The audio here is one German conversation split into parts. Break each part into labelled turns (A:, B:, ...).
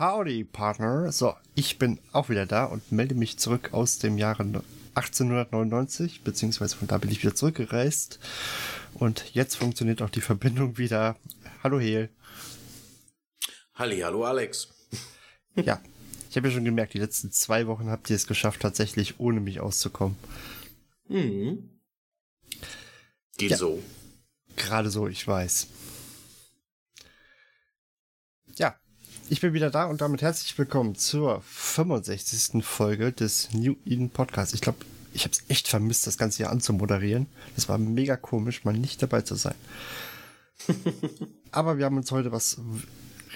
A: Howdy, Partner. So, ich bin auch wieder da und melde mich zurück aus dem Jahre 1899, beziehungsweise von da bin ich wieder zurückgereist. Und jetzt funktioniert auch die Verbindung wieder. Hallo, Hel.
B: Halli, hallo, Alex.
A: Ja, ich habe ja schon gemerkt, die letzten zwei Wochen habt ihr es geschafft, tatsächlich ohne mich auszukommen.
B: Mhm. Geht
A: Ja.
B: so.
A: Gerade so, ich weiß. Ja, ich bin wieder da und damit herzlich willkommen zur 65. Folge des New Eden Podcasts. Ich glaube, ich habe es echt vermisst, das Ganze hier anzumoderieren. Es war mega komisch, mal nicht dabei zu sein. Aber wir haben uns heute was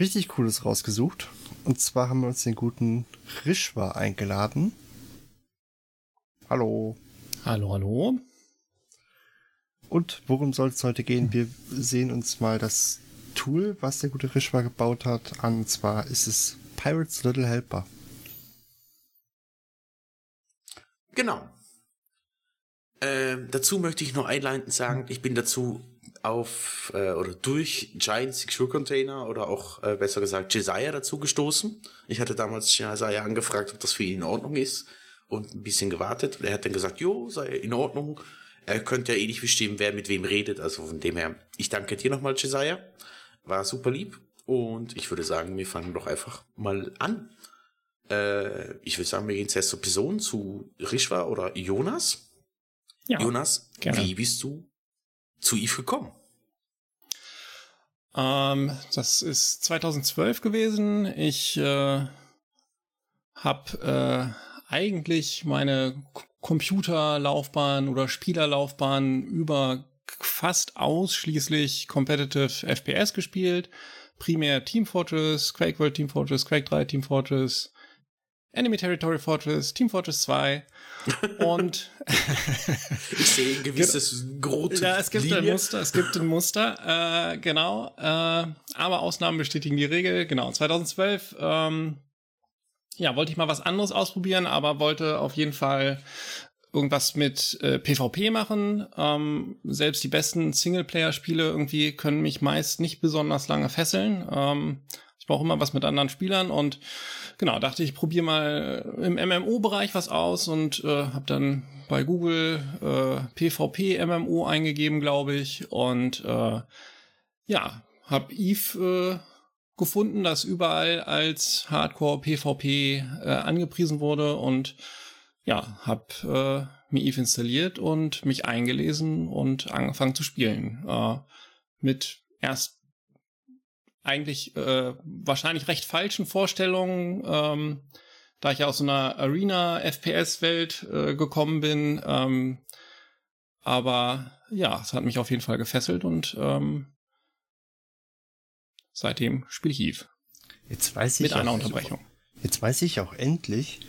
A: richtig Cooles rausgesucht. Und zwar haben wir uns den guten Rishwa eingeladen. Hallo.
C: Hallo, hallo.
A: Und worum soll es heute gehen? Wir sehen uns mal das Tool, was der gute Rishwa gebaut hat, an. Und zwar ist es Pirates Little Helper.
B: Genau. Ähm, dazu möchte ich noch einleitend sagen, ich bin dazu auf äh, oder durch Giant Secure Container oder auch äh, besser gesagt Jesiah dazu gestoßen. Ich hatte damals Jesiah angefragt, ob das für ihn in Ordnung ist und ein bisschen gewartet. Er hat dann gesagt, jo, sei in Ordnung. Er könnte ja eh nicht bestimmen, wer mit wem redet. Also von dem her, ich danke dir nochmal, Jesiah. War super lieb. Und ich würde sagen, wir fangen doch einfach mal an. Äh, ich würde sagen, wir gehen zuerst zur Person, zu Rishwa oder Jonas.
C: Ja,
B: Jonas,
C: gerne.
B: wie bist du zu Eve gekommen?
C: ähm, das ist 2012 gewesen. Ich äh, habe äh, eigentlich meine Computerlaufbahn oder Spielerlaufbahn über fast ausschließlich Competitive FPS gespielt. Primär Team Fortress, Quake World Team Fortress, Quake 3 Team Fortress, Enemy Territory Fortress, Team Fortress 2 und
B: Ich sehe ein gewisses Grot.
C: Ja, es gibt ein Muster, es gibt ein Muster, äh, genau. Äh, aber Ausnahmen bestätigen die Regel. Genau, 2012, ähm, ja, wollte ich mal was anderes ausprobieren, aber wollte auf jeden Fall irgendwas mit äh, PvP machen. Ähm, selbst die besten Singleplayer-Spiele irgendwie können mich meist nicht besonders lange fesseln. Ähm, ich brauche immer was mit anderen Spielern und genau, dachte ich, probiere mal im MMO-Bereich was aus und äh, habe dann bei Google äh, PvP MMO eingegeben, glaube ich. Und äh, ja, habe Eve äh, gefunden, das überall als Hardcore PvP äh, angepriesen wurde und ja, habe äh, mir Eve installiert und mich eingelesen und angefangen zu spielen. Äh, mit erst eigentlich äh, wahrscheinlich recht falschen Vorstellungen, ähm, da ich ja aus so einer Arena-FPS-Welt äh, gekommen bin. Ähm, aber ja, es hat mich auf jeden Fall gefesselt und ähm, seitdem spiele ich Eve.
A: Jetzt weiß ich
C: Mit einer Unterbrechung.
A: Jetzt weiß ich auch endlich.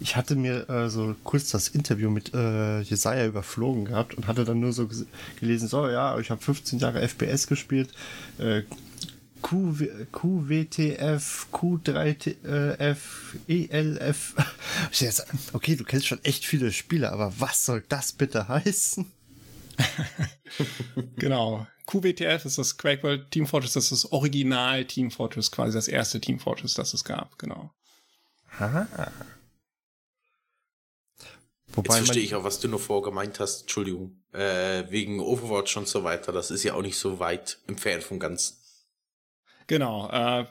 A: Ich hatte mir äh, so kurz das Interview mit äh, Jesaja überflogen gehabt und hatte dann nur so gelesen, so ja, ich habe 15 Jahre FPS gespielt, äh, QW, QWTF, Q3F, ELF. Okay, du kennst schon echt viele Spiele, aber was soll das bitte heißen?
C: Genau. QWTF ist das Quake World Team Fortress, das ist das Original Team Fortress, quasi das erste Team Fortress, das es gab, genau.
A: Aha.
B: Jetzt verstehe ich auch, was du nur vorher gemeint hast. Entschuldigung. Äh, wegen Overwatch und so weiter. Das ist ja auch nicht so weit entfernt vom Ganzen.
C: Genau. Äh,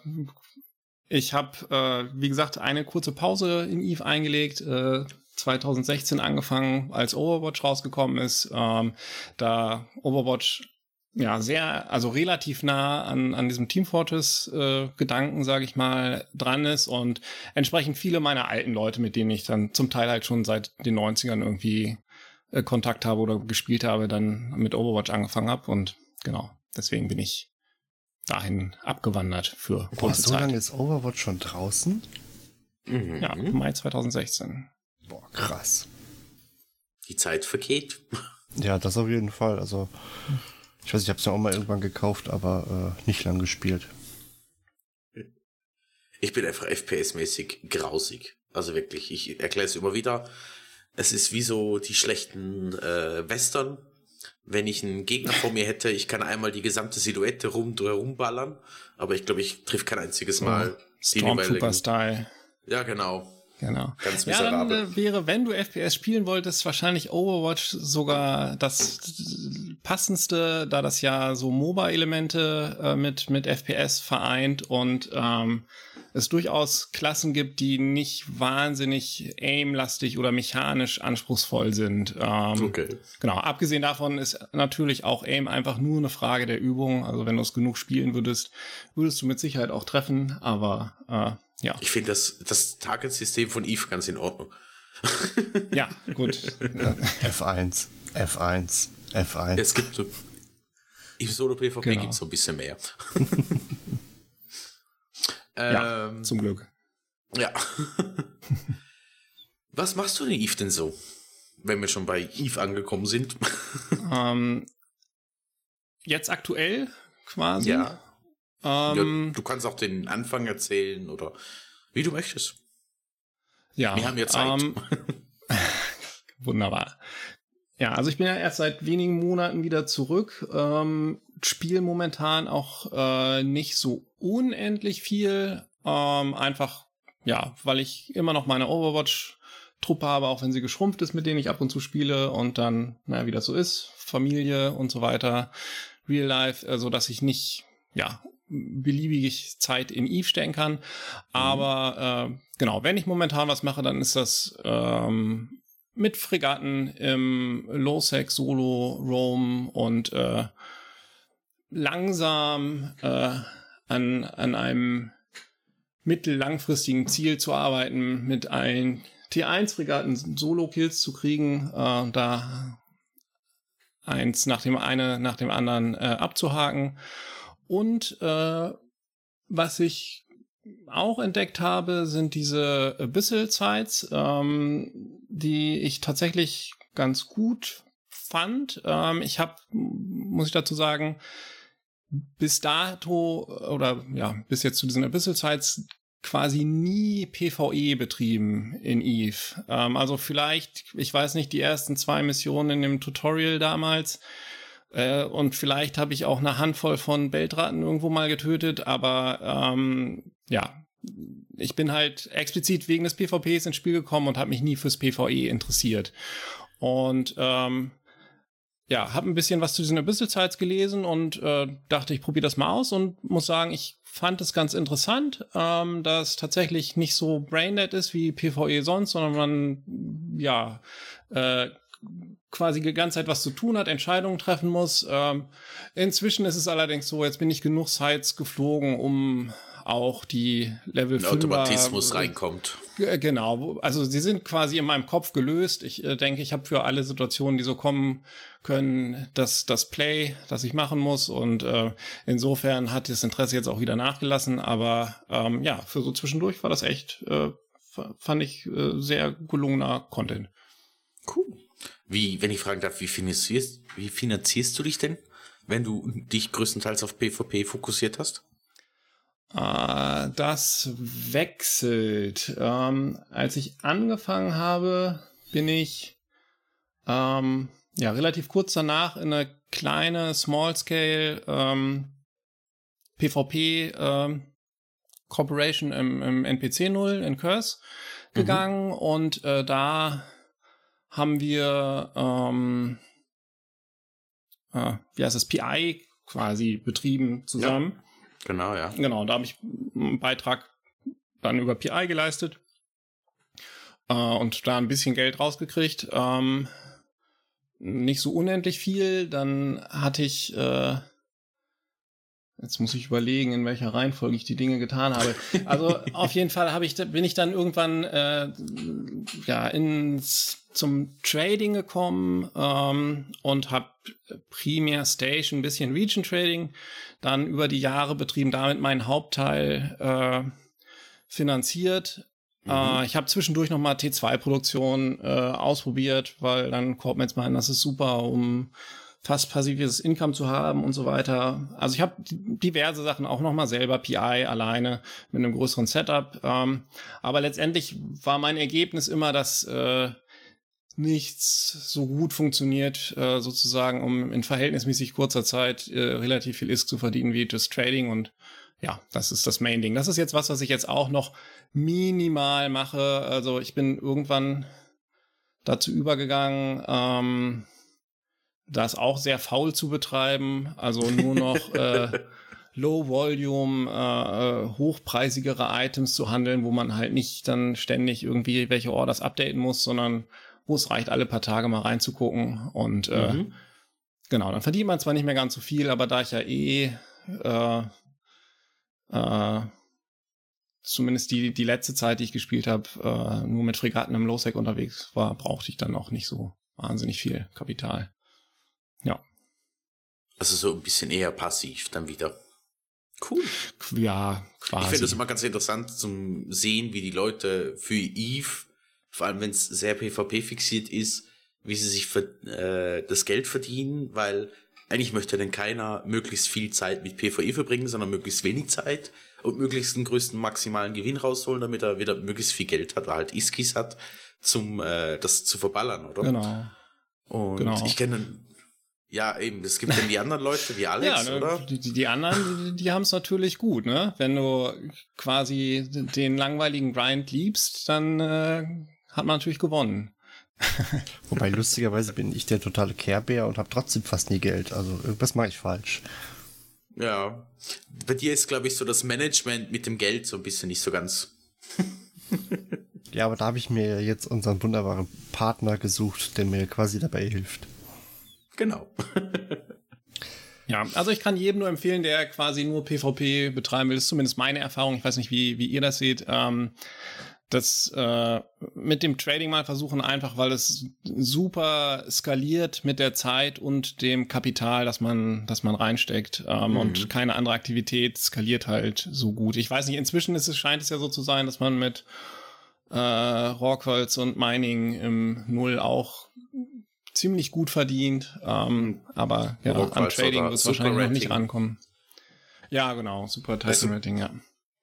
C: ich habe, äh, wie gesagt, eine kurze Pause in Eve eingelegt. Äh, 2016 angefangen, als Overwatch rausgekommen ist. Ähm, da Overwatch ja sehr, also relativ nah an, an diesem Team Fortress-Gedanken, äh, sage ich mal, dran ist und entsprechend viele meiner alten Leute, mit denen ich dann zum Teil halt schon seit den 90ern irgendwie äh, Kontakt habe oder gespielt habe, dann mit Overwatch angefangen habe und genau, deswegen bin ich dahin abgewandert für
A: Boah, so Zeit. lange ist Overwatch schon draußen?
C: Mhm. Ja, Mai 2016.
A: Boah, krass.
B: Die Zeit vergeht.
A: Ja, das auf jeden Fall. Also, ich weiß, ich habe es ja auch mal irgendwann gekauft, aber äh, nicht lang gespielt.
B: Ich bin einfach FPS-mäßig grausig. Also wirklich, ich erkläre es immer wieder. Es ist wie so die schlechten äh, Western. Wenn ich einen Gegner vor mir hätte, ich kann einmal die gesamte Silhouette rum ballern, aber ich glaube, ich triff kein einziges Mal oh,
C: Stormtrooper-Style.
B: Ja, genau.
C: Genau. Ganz miserabel. Ja, dann äh, wäre, wenn du FPS spielen wolltest, wahrscheinlich Overwatch sogar das passendste, da das ja so MOBA-Elemente äh, mit, mit FPS vereint und ähm, es durchaus Klassen gibt, die nicht wahnsinnig aimlastig oder mechanisch anspruchsvoll sind. Ähm, okay. Genau. Abgesehen davon ist natürlich auch Aim einfach nur eine Frage der Übung. Also wenn du es genug spielen würdest, würdest du mit Sicherheit auch treffen. Aber äh, ja.
B: Ich finde das, das Target-System von Eve ganz in Ordnung.
C: ja, gut.
A: F1, F1, F1.
B: Es gibt so. Im Solo PvP genau. gibt es so ein bisschen mehr.
C: ja, ähm, zum Glück.
B: Ja. Was machst du in Eve denn so? Wenn wir schon bei Eve angekommen sind.
C: ähm, jetzt aktuell quasi.
B: Ja. Ähm, ja, du kannst auch den Anfang erzählen oder wie du möchtest.
C: Ja.
B: Wir haben ja Zeit. Ähm,
C: wunderbar. Ja, also ich bin ja erst seit wenigen Monaten wieder zurück. Ähm, Spiel momentan auch äh, nicht so unendlich viel. Ähm, einfach, ja, weil ich immer noch meine Overwatch-Truppe habe, auch wenn sie geschrumpft ist, mit denen ich ab und zu spiele und dann, naja, wie das so ist, Familie und so weiter, Real Life, also dass ich nicht, ja, beliebig Zeit in Eve stecken kann. Mhm. Aber äh, genau, wenn ich momentan was mache, dann ist das ähm, mit Fregatten im Low-Sec Solo Roam und äh, langsam äh, an, an einem mittellangfristigen Ziel zu arbeiten, mit allen T1-Fregatten Solo-Kills zu kriegen, äh, da eins nach dem eine nach dem anderen äh, abzuhaken und äh, was ich auch entdeckt habe, sind diese Abyssal Sites, ähm, die ich tatsächlich ganz gut fand. Ähm, ich habe, muss ich dazu sagen, bis dato oder ja, bis jetzt zu diesen Abyssal Sites quasi nie PvE betrieben in Eve. Ähm, also vielleicht, ich weiß nicht, die ersten zwei Missionen in dem Tutorial damals, äh, und vielleicht habe ich auch eine Handvoll von Beltraten irgendwo mal getötet, aber ähm, ja, ich bin halt explizit wegen des PvPs ins Spiel gekommen und habe mich nie fürs PvE interessiert. Und ähm, ja, habe ein bisschen was zu diesen Abyssal Sites gelesen und äh, dachte, ich probiere das mal aus und muss sagen, ich fand es ganz interessant, ähm, dass tatsächlich nicht so braindead ist wie PvE sonst, sondern man ja äh, quasi die ganze Zeit was zu tun hat, Entscheidungen treffen muss. Ähm, inzwischen ist es allerdings so, jetzt bin ich genug Sites geflogen, um auch die Level 5
B: Automatismus reinkommt.
C: Genau, also sie sind quasi in meinem Kopf gelöst. Ich äh, denke, ich habe für alle Situationen, die so kommen können, das, das Play, das ich machen muss. Und äh, insofern hat das Interesse jetzt auch wieder nachgelassen. Aber ähm, ja, für so zwischendurch war das echt, äh, fand ich äh, sehr gelungener Content.
B: Cool. Wie, wenn ich fragen darf, wie finanzierst, wie finanzierst du dich denn, wenn du dich größtenteils auf PvP fokussiert hast?
C: Uh, das wechselt. Ähm, als ich angefangen habe, bin ich ähm, ja relativ kurz danach in eine kleine Small-Scale ähm, PvP ähm, Corporation im, im NPC 0 in Curse mhm. gegangen mhm. und äh, da haben wir, ähm, äh, wie heißt das, PI quasi betrieben zusammen. Ja,
B: genau, ja.
C: Genau, da habe ich einen Beitrag dann über PI geleistet äh, und da ein bisschen Geld rausgekriegt. Ähm, nicht so unendlich viel. Dann hatte ich, äh, jetzt muss ich überlegen, in welcher Reihenfolge ich die Dinge getan habe. Also auf jeden Fall habe ich, bin ich dann irgendwann äh, ja ins zum Trading gekommen ähm, und habe primär Station, ein bisschen Region Trading, dann über die Jahre betrieben, damit meinen Hauptteil äh, finanziert. Mhm. Äh, ich habe zwischendurch noch mal T2-Produktion äh, ausprobiert, weil dann kommt man jetzt meinen, das ist super, um fast passives Income zu haben und so weiter. Also ich habe diverse Sachen auch noch mal selber PI alleine mit einem größeren Setup. Ähm, aber letztendlich war mein Ergebnis immer, dass äh, nichts so gut funktioniert, äh, sozusagen, um in verhältnismäßig kurzer Zeit äh, relativ viel ISK zu verdienen wie das Trading und ja, das ist das Main Ding. Das ist jetzt was, was ich jetzt auch noch minimal mache. Also ich bin irgendwann dazu übergegangen, ähm, das auch sehr faul zu betreiben. Also nur noch äh, Low Volume, äh, äh, hochpreisigere Items zu handeln, wo man halt nicht dann ständig irgendwie welche Orders updaten muss, sondern wo es reicht, alle paar Tage mal reinzugucken. Und äh, mhm. genau, dann verdient man zwar nicht mehr ganz so viel, aber da ich ja eh äh, äh, zumindest die, die letzte Zeit, die ich gespielt habe, äh, nur mit Fregatten im Lowsec unterwegs war, brauchte ich dann auch nicht so wahnsinnig viel Kapital. Ja.
B: Also so ein bisschen eher passiv dann wieder. Cool.
C: Ja, quasi.
B: Ich finde das immer ganz interessant zum sehen, wie die Leute für Eve vor allem wenn es sehr PvP fixiert ist, wie sie sich für, äh, das Geld verdienen, weil eigentlich möchte denn keiner möglichst viel Zeit mit PvE verbringen, sondern möglichst wenig Zeit und möglichst den größten maximalen Gewinn rausholen, damit er wieder möglichst viel Geld hat, oder halt Iskis hat, zum äh, das zu verballern, oder?
C: Genau.
B: Und genau. ich kenne ja, eben, es gibt dann die anderen Leute wie Alex, ja, ne, oder?
C: Die, die anderen, die, die haben es natürlich gut, ne? Wenn du quasi den langweiligen Grind liebst, dann äh, hat man natürlich gewonnen.
A: Wobei lustigerweise bin ich der totale Kehrbär und habe trotzdem fast nie Geld. Also irgendwas mache ich falsch.
B: Ja. Bei dir ist, glaube ich, so das Management mit dem Geld so ein bisschen nicht so ganz.
A: ja, aber da habe ich mir jetzt unseren wunderbaren Partner gesucht, der mir quasi dabei hilft.
B: Genau.
C: ja, also ich kann jedem nur empfehlen, der quasi nur PvP betreiben will. Das ist zumindest meine Erfahrung. Ich weiß nicht, wie, wie ihr das seht. Ähm, das äh, mit dem Trading mal versuchen, einfach weil es super skaliert mit der Zeit und dem Kapital, das man, das man reinsteckt. Ähm, mhm. Und keine andere Aktivität skaliert halt so gut. Ich weiß nicht, inzwischen ist es, scheint es ja so zu sein, dass man mit äh, Rockholz und Mining im Null auch ziemlich gut verdient. Ähm, aber ja, an Trading wird es wahrscheinlich noch nicht ankommen. Ja, genau, super Titan Rating, ja.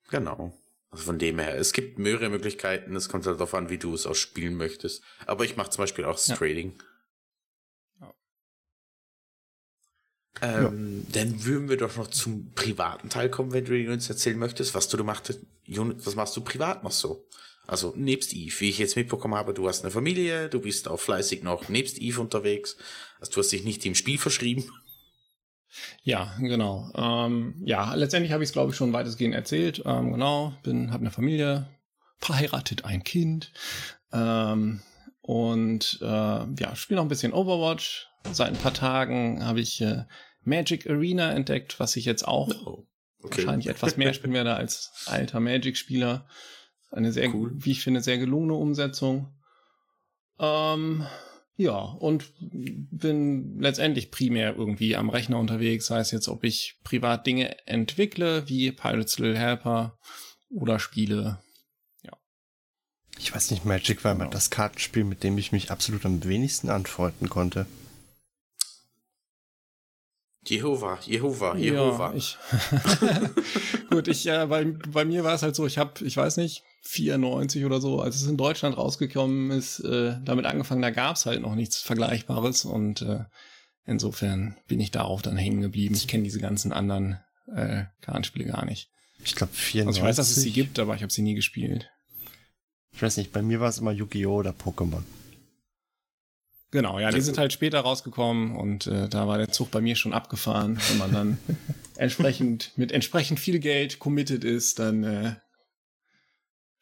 B: Genau. Also von dem her, es gibt mehrere Möglichkeiten, es kommt halt darauf an, wie du es auch spielen möchtest. Aber ich mache zum Beispiel auch das ja. Trading. Ja. Ähm, ja. Dann würden wir doch noch zum privaten Teil kommen, wenn du uns erzählen möchtest, was du machst, was machst du privat noch so? Also nebst Eve, wie ich jetzt mitbekommen habe, du hast eine Familie, du bist auch fleißig noch nebst Eve unterwegs, also du hast dich nicht im Spiel verschrieben.
C: Ja, genau. Ähm, ja, letztendlich habe ich es, glaube ich, schon weitestgehend erzählt. Ähm, genau, bin, habe eine Familie, verheiratet, ein Kind. Ähm, und äh, ja, spiele noch ein bisschen Overwatch. Seit ein paar Tagen habe ich äh, Magic Arena entdeckt, was ich jetzt auch oh, okay. wahrscheinlich etwas mehr spielen werde als alter Magic-Spieler. Eine sehr, cool. wie ich finde, sehr gelungene Umsetzung. Ähm, ja, und bin letztendlich primär irgendwie am Rechner unterwegs, sei es jetzt, ob ich privat Dinge entwickle, wie Pirates Little Helper oder Spiele. Ja.
A: Ich weiß nicht, Magic war genau. das Kartenspiel, mit dem ich mich absolut am wenigsten anfreunden konnte.
B: Jehova, Jehova, Jehova.
C: Ja, ich Gut, ich äh, bei, bei mir war es halt so, ich habe, ich weiß nicht, 94 oder so, als es in Deutschland rausgekommen ist, äh, damit angefangen, da gab es halt noch nichts Vergleichbares und äh, insofern bin ich darauf dann hängen geblieben. Ich kenne diese ganzen anderen äh, Kartenspiele gar nicht.
A: Ich glaube 94.
C: Also ich weiß, dass es sie gibt, aber ich habe sie nie gespielt.
A: Ich weiß nicht, bei mir war es immer Yu-Gi-Oh! oder Pokémon.
C: Genau, ja, die sind halt später rausgekommen und äh, da war der Zug bei mir schon abgefahren. Wenn man dann entsprechend mit entsprechend viel Geld committed ist, dann äh,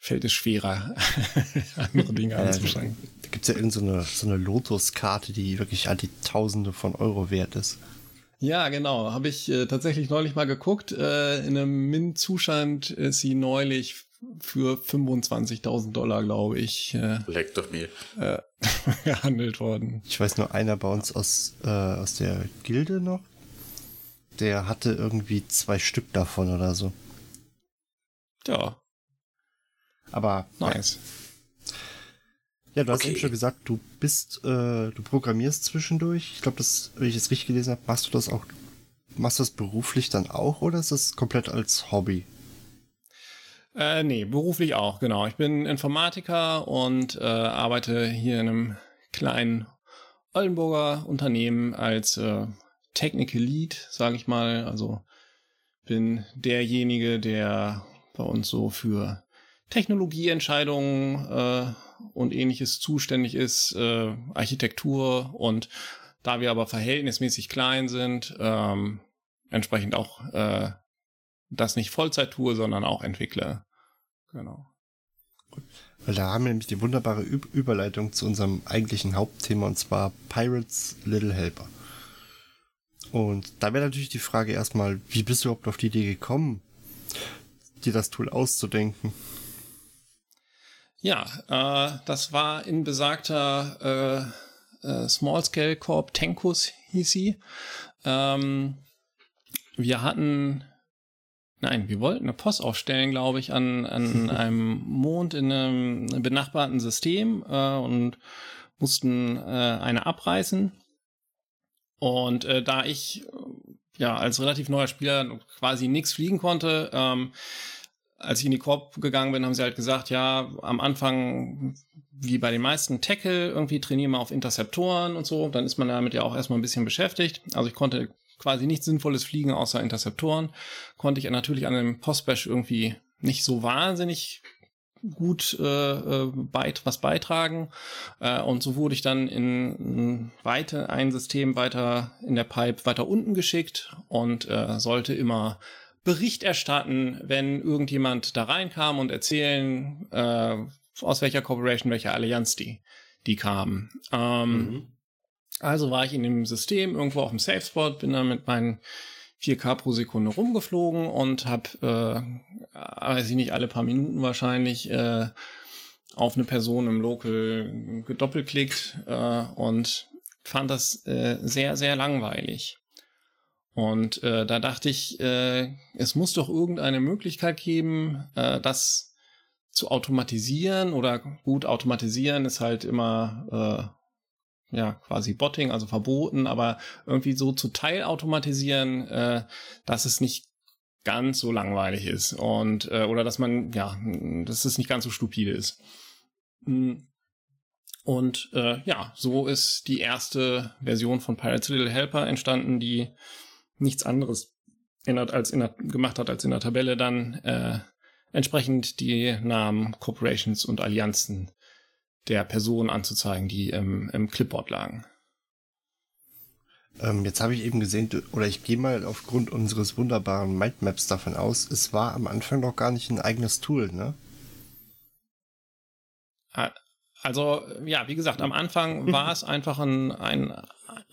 C: fällt es schwerer, andere Dinge
A: Ja,
C: anzufangen.
A: Da gibt es ja irgendeine so eine Lotus-Karte, die wirklich an die Tausende von Euro wert ist.
C: Ja, genau. Habe ich äh, tatsächlich neulich mal geguckt. Äh, in einem Mint-Zustand ist sie neulich für 25.000 Dollar, glaube ich, äh,
B: Leck doch mir.
C: äh, gehandelt worden.
A: Ich weiß nur einer bei uns aus, äh, aus der Gilde noch, der hatte irgendwie zwei Stück davon oder so.
C: Ja,
A: Aber
C: nice.
A: ja, du hast
B: Okay.
A: eben schon gesagt, du bist, äh, du programmierst zwischendurch. Ich glaube, das, wenn ich es richtig gelesen habe, machst du das auch, machst du das beruflich dann auch oder ist das komplett als Hobby?
C: Äh, nee, beruflich auch, genau. Ich bin Informatiker und äh, arbeite hier in einem kleinen Oldenburger Unternehmen als äh, Technical Lead, sage ich mal. Also bin derjenige, der bei uns so für Technologieentscheidungen äh, und ähnliches zuständig ist, äh, Architektur und da wir aber verhältnismäßig klein sind, ähm, entsprechend auch äh, das nicht Vollzeit tue, sondern auch entwickle. Genau.
A: Weil da haben wir nämlich die wunderbare Ü Überleitung zu unserem eigentlichen Hauptthema und zwar Pirates Little Helper. Und da wäre natürlich die Frage erstmal, wie bist du überhaupt auf die Idee gekommen, dir das Tool auszudenken?
C: Ja, äh, das war in besagter äh, äh, Small Scale Corp Tenkus hieß sie. Ähm, wir hatten, nein, wir wollten eine Post aufstellen, glaube ich, an, an einem Mond in einem benachbarten System äh, und mussten äh, eine abreißen. Und äh, da ich äh, ja als relativ neuer Spieler quasi nichts fliegen konnte, ähm, als ich in die Korb gegangen bin, haben sie halt gesagt, ja, am Anfang, wie bei den meisten Tackle, irgendwie trainieren wir auf Interceptoren und so. Dann ist man damit ja auch erstmal ein bisschen beschäftigt. Also ich konnte quasi nichts Sinnvolles fliegen außer Interceptoren. Konnte ich natürlich an einem Postbash irgendwie nicht so wahnsinnig gut äh, äh, beit was beitragen. Äh, und so wurde ich dann in, in weite ein System weiter in der Pipe weiter unten geschickt und äh, sollte immer Bericht erstatten, wenn irgendjemand da reinkam und erzählen, äh, aus welcher Corporation, welcher Allianz die, die kamen. Ähm,
B: Mhm.
C: Also war ich in dem System irgendwo auf dem Safe Spot, bin dann mit meinen 4K pro Sekunde rumgeflogen und habe, äh, weiß ich nicht, alle paar Minuten wahrscheinlich äh, auf eine Person im Local gedoppelklickt äh, und fand das äh, sehr, sehr langweilig. Und äh, da dachte ich, äh, es muss doch irgendeine Möglichkeit geben, äh, das zu automatisieren oder gut automatisieren ist halt immer äh, ja quasi Botting, also verboten, aber irgendwie so zu teilautomatisieren, äh, dass es nicht ganz so langweilig ist und äh, oder dass man ja, dass es nicht ganz so stupide ist. Mm. Und äh, ja, so ist die erste Version von Pirates Little Helper entstanden, die nichts anderes ändert als in der, gemacht hat als in der Tabelle dann äh, entsprechend die Namen Corporations und Allianzen der Personen anzuzeigen, die im, im Clipboard lagen.
A: Ähm, jetzt habe ich eben gesehen, oder ich gehe mal aufgrund unseres wunderbaren Mindmaps davon aus, es war am Anfang noch gar nicht ein eigenes Tool, ne?
C: Also, ja, wie gesagt, am Anfang war es einfach ein, ein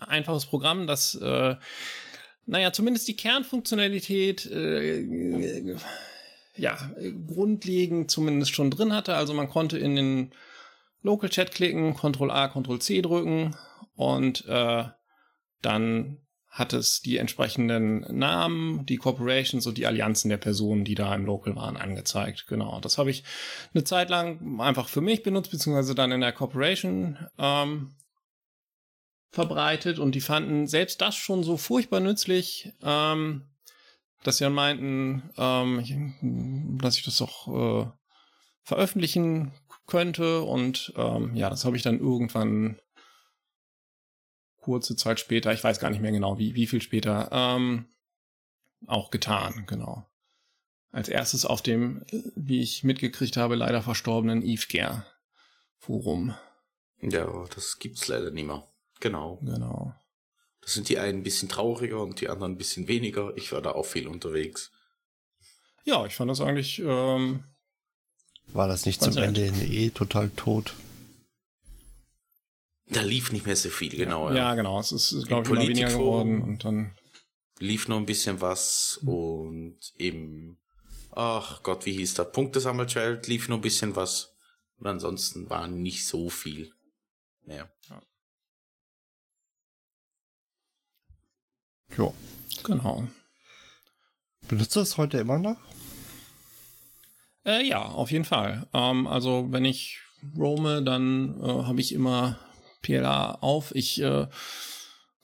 C: einfaches Programm, das, äh, naja, zumindest die Kernfunktionalität, äh, ja, grundlegend zumindest schon drin hatte. Also man konnte in den Local Chat klicken, Ctrl A, Ctrl C drücken und äh, dann hat es die entsprechenden Namen, die Corporations und die Allianzen der Personen, die da im Local waren, angezeigt. Genau. Das habe ich eine Zeit lang einfach für mich benutzt, beziehungsweise dann in der Corporation ähm, verbreitet und die fanden selbst das schon so furchtbar nützlich, ähm, dass sie dann meinten, ähm, dass ich das doch äh, veröffentlichen könnte und ähm, ja, das habe ich dann irgendwann kurze Zeit später, ich weiß gar nicht mehr genau, wie, wie viel später, ähm, auch getan, genau. Als erstes auf dem, wie ich mitgekriegt habe, leider verstorbenen Yves Forum.
B: Ja, das gibt's leider nicht mehr. Genau.
C: Genau.
B: Das sind die einen ein bisschen trauriger und die anderen ein bisschen weniger. Ich war da auch viel unterwegs.
C: Ja, ich fand das eigentlich ähm,
A: War das nicht zum Ende in eh total tot?
B: Da lief nicht mehr so viel, genau.
C: Ja, ja genau. Es ist, glaube ich, immer weniger geworden und dann.
B: Lief noch ein bisschen was und eben, ach Gott, wie hieß der? Punktesammelfeld lief noch ein bisschen was. Und ansonsten war nicht so viel mehr. Ja.
A: Jo.
C: Genau.
A: Benutzt du das heute immer noch?
C: Äh, ja, auf jeden Fall. Ähm, also wenn ich roame, dann äh, habe ich immer PLA auf. Ich äh,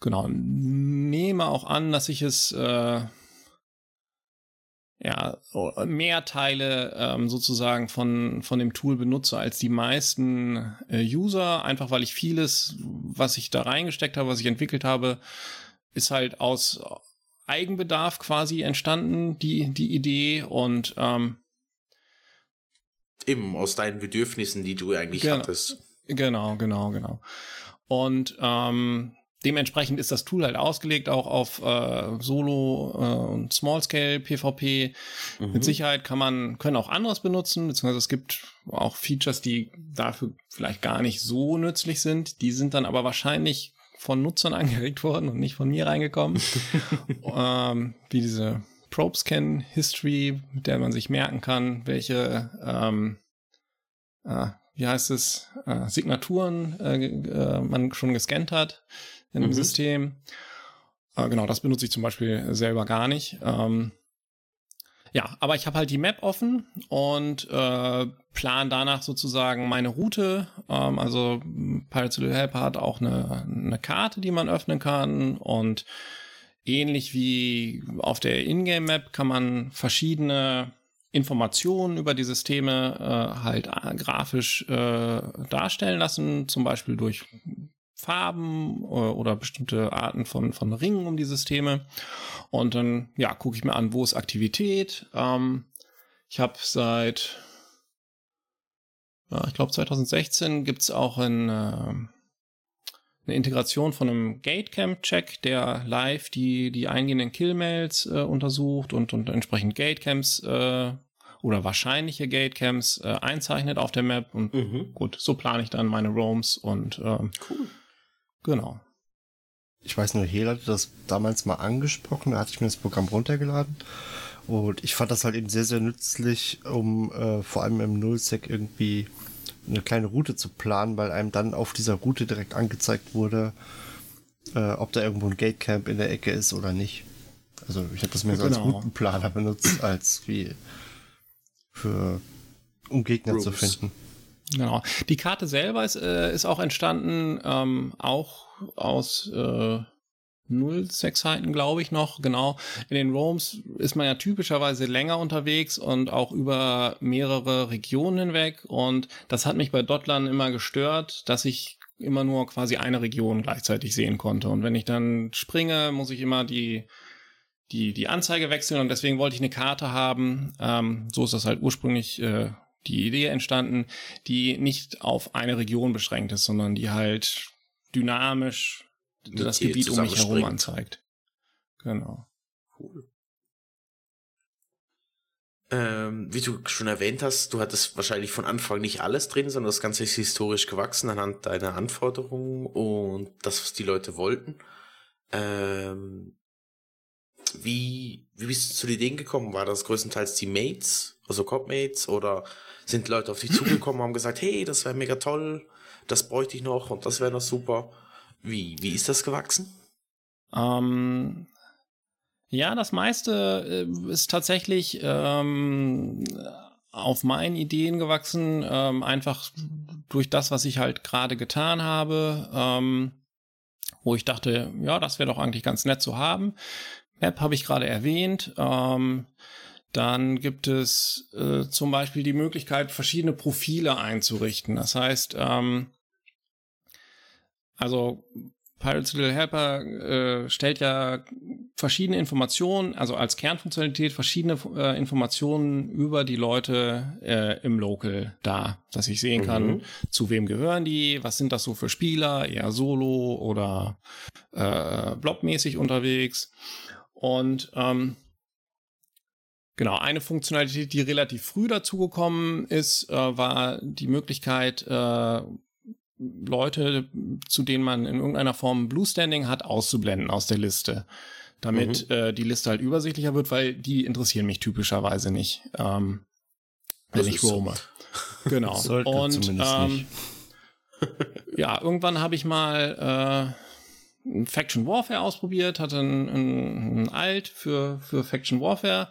C: genau nehme auch an, dass ich es äh, ja mehr Teile ähm, sozusagen von von dem Tool benutze als die meisten äh, User, einfach weil ich vieles, was ich da reingesteckt habe, was ich entwickelt habe, ist halt aus Eigenbedarf quasi entstanden, die, die Idee und ähm,
B: eben aus deinen Bedürfnissen, die du eigentlich genau, hattest.
C: Genau, genau, genau. Und ähm, dementsprechend ist das Tool halt ausgelegt auch auf äh, Solo äh, und Small Scale PvP. Mhm. Mit Sicherheit kann man können auch anderes benutzen, beziehungsweise es gibt auch Features, die dafür vielleicht gar nicht so nützlich sind. Die sind dann aber wahrscheinlich von Nutzern angeregt worden und nicht von mir reingekommen. ähm, wie diese Probe Scan History, mit der man sich merken kann, welche, ähm, äh, wie heißt es, äh, Signaturen äh, äh man schon gescannt hat im mhm. System. Äh, genau, das benutze ich zum Beispiel selber gar nicht. Ähm, ja, aber ich habe halt die Map offen und äh, plan danach sozusagen meine Route. Ähm, also Pirates Little Helper hat auch eine, eine Karte, die man öffnen kann und ähnlich wie auf der Ingame-Map kann man verschiedene Informationen über die Systeme äh, halt äh, grafisch äh, darstellen lassen, zum Beispiel durch Farben äh, oder bestimmte Arten von, von Ringen um die Systeme. Und dann, ja, gucke ich mir an, wo ist Aktivität. Ähm, ich habe seit, ja, ich glaube 2016 gibt's auch ein, äh, eine Integration von einem Gatecamp-Check, der live die, die eingehenden Killmails äh, untersucht und, und entsprechend Gatecamps äh, oder wahrscheinliche Gatecamps äh, einzeichnet auf der Map. Und mhm. gut, so plane ich dann meine Roams und ähm, cool. Genau.
A: Ich weiß nur, Hel hatte das damals mal angesprochen, da hatte ich mir das Programm runtergeladen. Und ich fand das halt eben sehr, sehr nützlich, um äh, vor allem im Nullsec irgendwie eine kleine Route zu planen, weil einem dann auf dieser Route direkt angezeigt wurde, äh, ob da irgendwo ein Gatecamp in der Ecke ist oder nicht. Also ich habe das mir so als genau. Routenplaner benutzt, als wie für um Gegner Groups. zu finden.
C: Genau. Die Karte selber ist, äh, ist auch entstanden, ähm, auch aus äh, null Sexheiten, glaube ich noch. Genau. In den Roams ist man ja typischerweise länger unterwegs und auch über mehrere Regionen hinweg. Und das hat mich bei Dotlan immer gestört, dass ich immer nur quasi eine Region gleichzeitig sehen konnte. Und wenn ich dann springe, muss ich immer die die die Anzeige wechseln und deswegen wollte ich eine Karte haben. Ähm, so ist das halt ursprünglich äh, die Idee entstanden, die nicht auf eine Region beschränkt ist, sondern die halt dynamisch die das Gebiet um mich herum anzeigt. Genau. Cool.
B: Ähm, wie du schon erwähnt hast, du hattest wahrscheinlich von Anfang nicht alles drin, sondern das Ganze ist historisch gewachsen anhand deiner Anforderungen und das, was die Leute wollten. Ähm, wie, wie bist du zu den Ideen gekommen? War das größtenteils die Mates, also Copmates, oder sind Leute auf dich zugekommen haben gesagt, hey, das wäre mega toll, das bräuchte ich noch und das wäre noch super. Wie, wie ist das gewachsen?
C: Ähm, ja, das meiste äh, ist tatsächlich ähm, auf meinen Ideen gewachsen, ähm, einfach durch das, was ich halt gerade getan habe, ähm, wo ich dachte, ja, das wäre doch eigentlich ganz nett zu haben. Map habe ich gerade erwähnt. Ähm, dann gibt es äh, zum Beispiel die Möglichkeit, verschiedene Profile einzurichten. Das heißt, ähm, also Pirates Little Helper äh, stellt ja verschiedene Informationen, also als Kernfunktionalität verschiedene äh, Informationen über die Leute äh, im Local dar, dass ich sehen kann, mhm. zu wem gehören die, was sind das so für Spieler, eher solo oder äh, blobmäßig unterwegs. Und ähm, Genau, eine Funktionalität, die relativ früh dazugekommen ist, äh, war die Möglichkeit, äh, Leute, zu denen man in irgendeiner Form Blue Standing hat, auszublenden aus der Liste. Damit mhm. äh, die Liste halt übersichtlicher wird, weil die interessieren mich typischerweise nicht, ähm, wenn das ich roame. So. Genau. Und ähm, ja, irgendwann habe ich mal äh, Faction Warfare ausprobiert, hatte ein, ein, ein Alt für, für Faction Warfare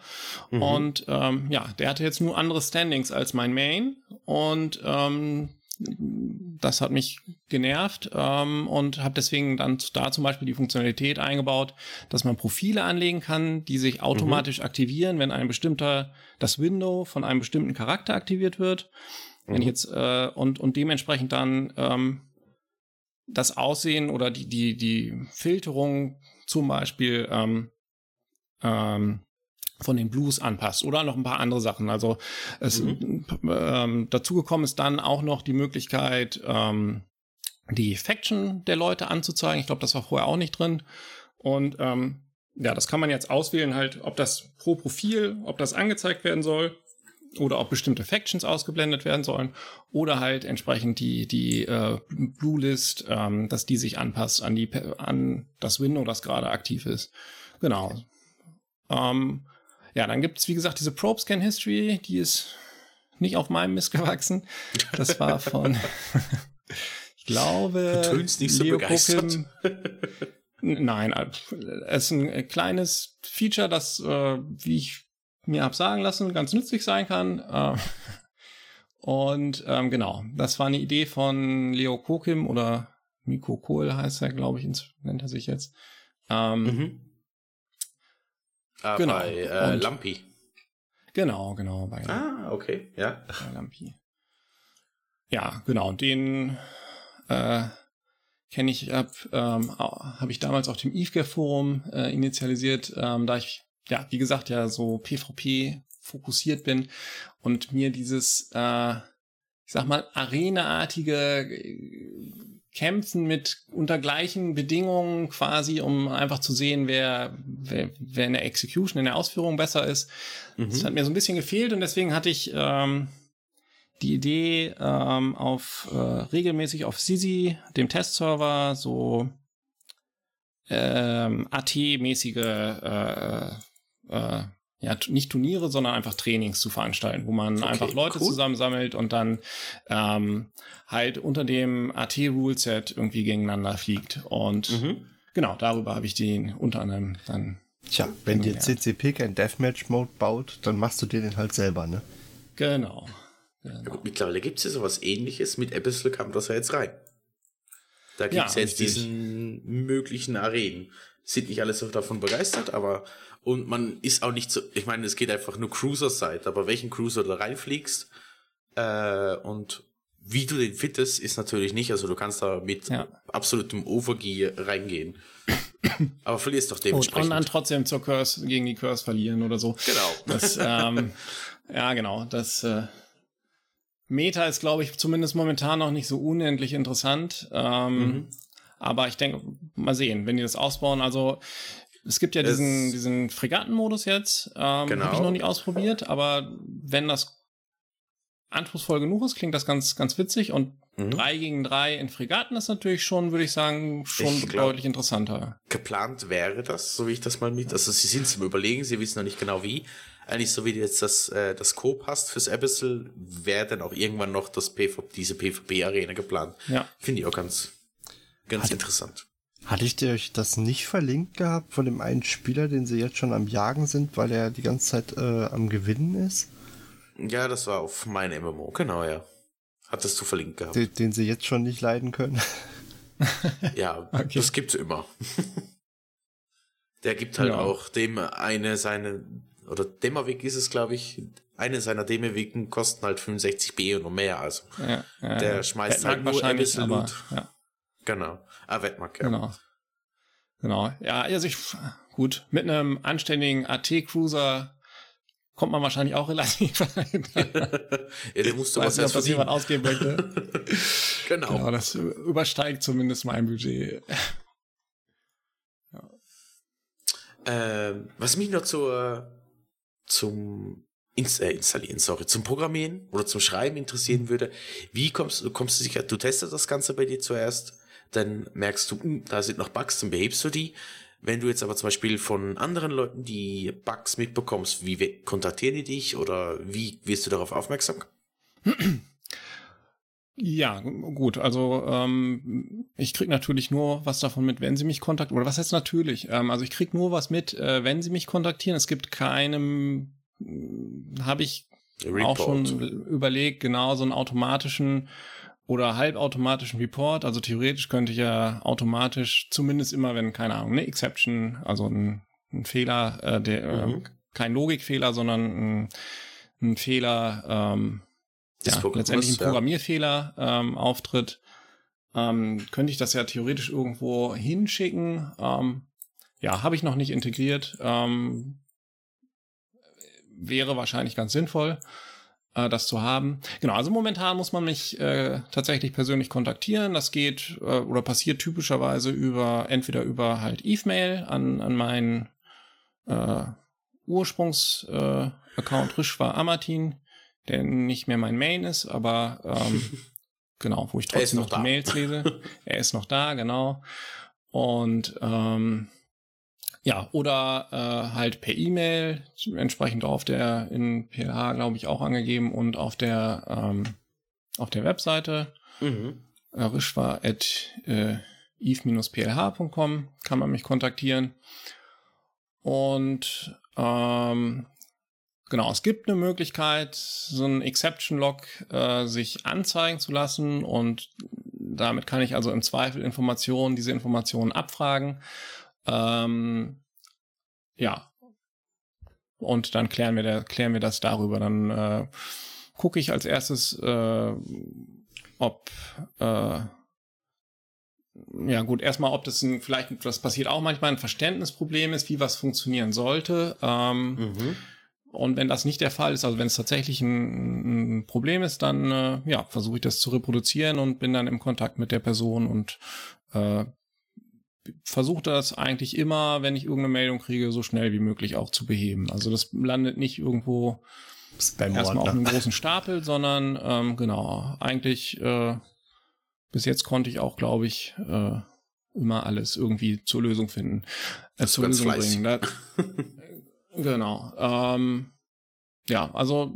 C: mhm. und ähm, ja, der hatte jetzt nur andere Standings als mein Main und ähm, das hat mich genervt ähm, und habe deswegen dann da zum Beispiel die Funktionalität eingebaut, dass man Profile anlegen kann, die sich automatisch mhm. aktivieren, wenn ein bestimmter das Window von einem bestimmten Charakter aktiviert wird. Mhm. Wenn ich jetzt äh, und und dementsprechend dann ähm, das Aussehen oder die die die Filterung zum Beispiel ähm, ähm, von den Blues anpasst oder noch ein paar andere Sachen. Also es mhm. ähm, dazu gekommen ist dann auch noch die Möglichkeit, ähm, die Faction der Leute anzuzeigen. Ich glaube, das war vorher auch nicht drin. Und ähm, ja, das kann man jetzt auswählen, halt, ob das pro Profil, ob das angezeigt werden soll oder ob bestimmte Factions ausgeblendet werden sollen oder halt entsprechend die die äh, Blue List, ähm, dass die sich anpasst an die an das Window, das gerade aktiv ist. Genau. Ähm, ja, dann gibt es, wie gesagt, diese Probe Scan History, die ist nicht auf meinem Mist gewachsen. Das war von, ich glaube,
B: du tönst nicht so Leo begeistert.
C: Nein, äh, es ist ein kleines Feature, das, äh, wie ich mir hab sagen lassen, ganz nützlich sein kann. Äh, und ähm, genau, das war eine Idee von Leo Kokim oder Miko Kohl heißt er, glaube ich, nennt er sich jetzt. Ähm, mhm.
B: Ah, genau. Bei äh, Lampi.
C: Genau, genau.
B: Bei, ah, okay, ja.
C: Bei Lampi. Ja, genau. Und den äh, kenne ich, habe ähm, hab ich damals auf dem IFGAR-Forum äh, initialisiert, ähm, da ich, ja, wie gesagt, ja so PvP fokussiert bin und mir dieses, äh, ich sag mal, arenaartige kämpfen mit unter gleichen Bedingungen quasi, um einfach zu sehen, wer, wer, wer in der Execution, in der Ausführung besser ist. Mhm. Das hat mir so ein bisschen gefehlt und deswegen hatte ich ähm, die Idee, ähm, auf äh, regelmäßig auf Sisi, dem Testserver, so ähm, AT-mäßige äh, äh, ja, nicht Turniere, sondern einfach Trainings zu veranstalten, wo man okay, einfach Leute cool. zusammensammelt und dann ähm, halt unter dem AT-Ruleset irgendwie gegeneinander fliegt. Und mhm. genau, darüber habe ich den unter anderem dann.
A: Tja, wenn dir CCP kein Deathmatch-Mode baut, dann machst du den halt selber, ne?
C: Genau.
B: genau. Ja, gut, mittlerweile gibt es ja sowas ähnliches. Mit Abyssal kam das ja jetzt rein. Da gibt es ja, jetzt diesen möglichen Arenen. Sind nicht alle so davon begeistert, aber und man ist auch nicht so, ich meine, es geht einfach nur Cruiser-Side, aber welchen Cruiser du da reinfliegst äh, und wie du den fittest, ist natürlich nicht. Also du kannst da mit ja. absolutem Overgear reingehen. Aber verlierst doch dementsprechend.
C: Und dann trotzdem zur Curse, gegen die Curse verlieren oder so.
B: Genau.
C: Das, ähm, ja, genau. Das äh, Meta ist, glaube ich, zumindest momentan noch nicht so unendlich interessant. Ähm, mhm. Aber ich denke, mal sehen, wenn die das ausbauen. Also es gibt ja diesen, diesen Fregattenmodus jetzt. Ähm, genau. Habe ich noch nicht ausprobiert, aber wenn das anspruchsvoll genug ist, klingt das ganz, ganz witzig. Und mhm. drei gegen drei in Fregatten ist natürlich schon, würde ich sagen, schon ich glaub, deutlich interessanter.
B: Geplant wäre das, so wie ich das mal mit. Also sie sind zum Überlegen, sie wissen noch nicht genau wie. Eigentlich so wie jetzt das, äh, das Coop hast fürs Abyssal, wäre dann auch irgendwann noch das PvP, diese PvP-Arena geplant.
C: Ja.
B: Finde ich auch ganz, ganz Hat, interessant.
A: Hatte ich dir euch das nicht verlinkt gehabt von dem einen Spieler, den sie jetzt schon am Jagen sind, weil er die ganze Zeit äh, am Gewinnen ist?
B: Ja, das war auf meinem MMO, genau, ja. Hattest du verlinkt gehabt.
A: Den, den sie jetzt schon nicht leiden können.
B: ja, okay. das gibt's immer. Der gibt halt ja. auch dem eine seine, oder Dämmerweg ist es, glaube ich, eine seiner Dämmerwegen kosten halt 65 B und mehr, also.
C: Ja, ja,
B: der schmeißt halt nur ein bisschen Loot. Ja. Genau. Ah, Wettmark, ja.
C: Genau. Genau. Ja, also ich, gut, mit einem anständigen AT-Cruiser kommt man wahrscheinlich auch relativ
B: weit. ja, der musste
C: was nicht, ob das jemand ausgeben möchte.
B: genau. genau.
C: Das übersteigt zumindest mein Budget.
B: ja. ähm, was mich noch zur zum ins, äh, installieren, sorry, zum Programmieren oder zum Schreiben interessieren würde, wie kommst du, kommst du sicher, du testest das Ganze bei dir zuerst, dann merkst du, hm, da sind noch Bugs, dann behebst du die. Wenn du jetzt aber zum Beispiel von anderen Leuten die Bugs mitbekommst, wie kontaktieren die dich oder wie wirst du darauf aufmerksam?
C: Ja, gut. Also ähm, ich krieg natürlich nur was davon mit, wenn sie mich kontaktieren. Oder was heißt natürlich? Ähm, also ich krieg nur was mit, äh, wenn sie mich kontaktieren. Es gibt keinem, hm, habe ich Report. auch schon überlegt, genau so einen automatischen oder halbautomatischen Report. Also theoretisch könnte ich ja automatisch, zumindest immer, wenn, keine Ahnung, eine Exception, also ein, ein Fehler, äh, der äh, mhm. äh, kein Logikfehler, sondern ein, ein Fehler, ähm, ja, letztendlich ein Programmierfehler ähm, auftritt, ähm, könnte ich das ja theoretisch irgendwo hinschicken. Ähm, ja, habe ich noch nicht integriert. Ähm, wäre wahrscheinlich ganz sinnvoll, äh, das zu haben. Genau, also momentan muss man mich äh, tatsächlich persönlich kontaktieren. Das geht äh, oder passiert typischerweise über entweder über halt Eve-Mail an, an meinen äh, Ursprungs-Account äh, Rishwa Amatin der nicht mehr mein Main ist, aber ähm, genau, wo ich trotzdem noch, noch die Mails lese. er ist noch da, genau. Und ähm, ja, oder äh, halt per E-Mail, entsprechend auf der in PLH, glaube ich, auch angegeben und auf der ähm, auf der Webseite mhm. at äh, eve-plh.com kann man mich kontaktieren. Und ähm, Genau, es gibt eine Möglichkeit, so ein Exception-Log äh, sich anzeigen zu lassen und damit kann ich also im Zweifel Informationen, diese Informationen abfragen. Ähm, ja. Und dann klären wir, der, klären wir das darüber. Dann äh, gucke ich als erstes, äh, ob äh, ja gut, erstmal, ob das ein, vielleicht, das passiert auch manchmal, ein Verständnisproblem ist, wie was funktionieren sollte. Ähm, mhm und wenn das nicht der Fall ist, also wenn es tatsächlich ein, ein Problem ist, dann äh, ja, versuche ich das zu reproduzieren und bin dann im Kontakt mit der Person und äh, versuche das eigentlich immer, wenn ich irgendeine Meldung kriege, so schnell wie möglich auch zu beheben. Also das landet nicht irgendwo erstmal auf einem großen Stapel, sondern ähm, genau, eigentlich äh, bis jetzt konnte ich auch, glaube ich, äh, immer alles irgendwie zur Lösung finden, äh, zur Lösung bringen. Da, Genau. Ähm, ja, also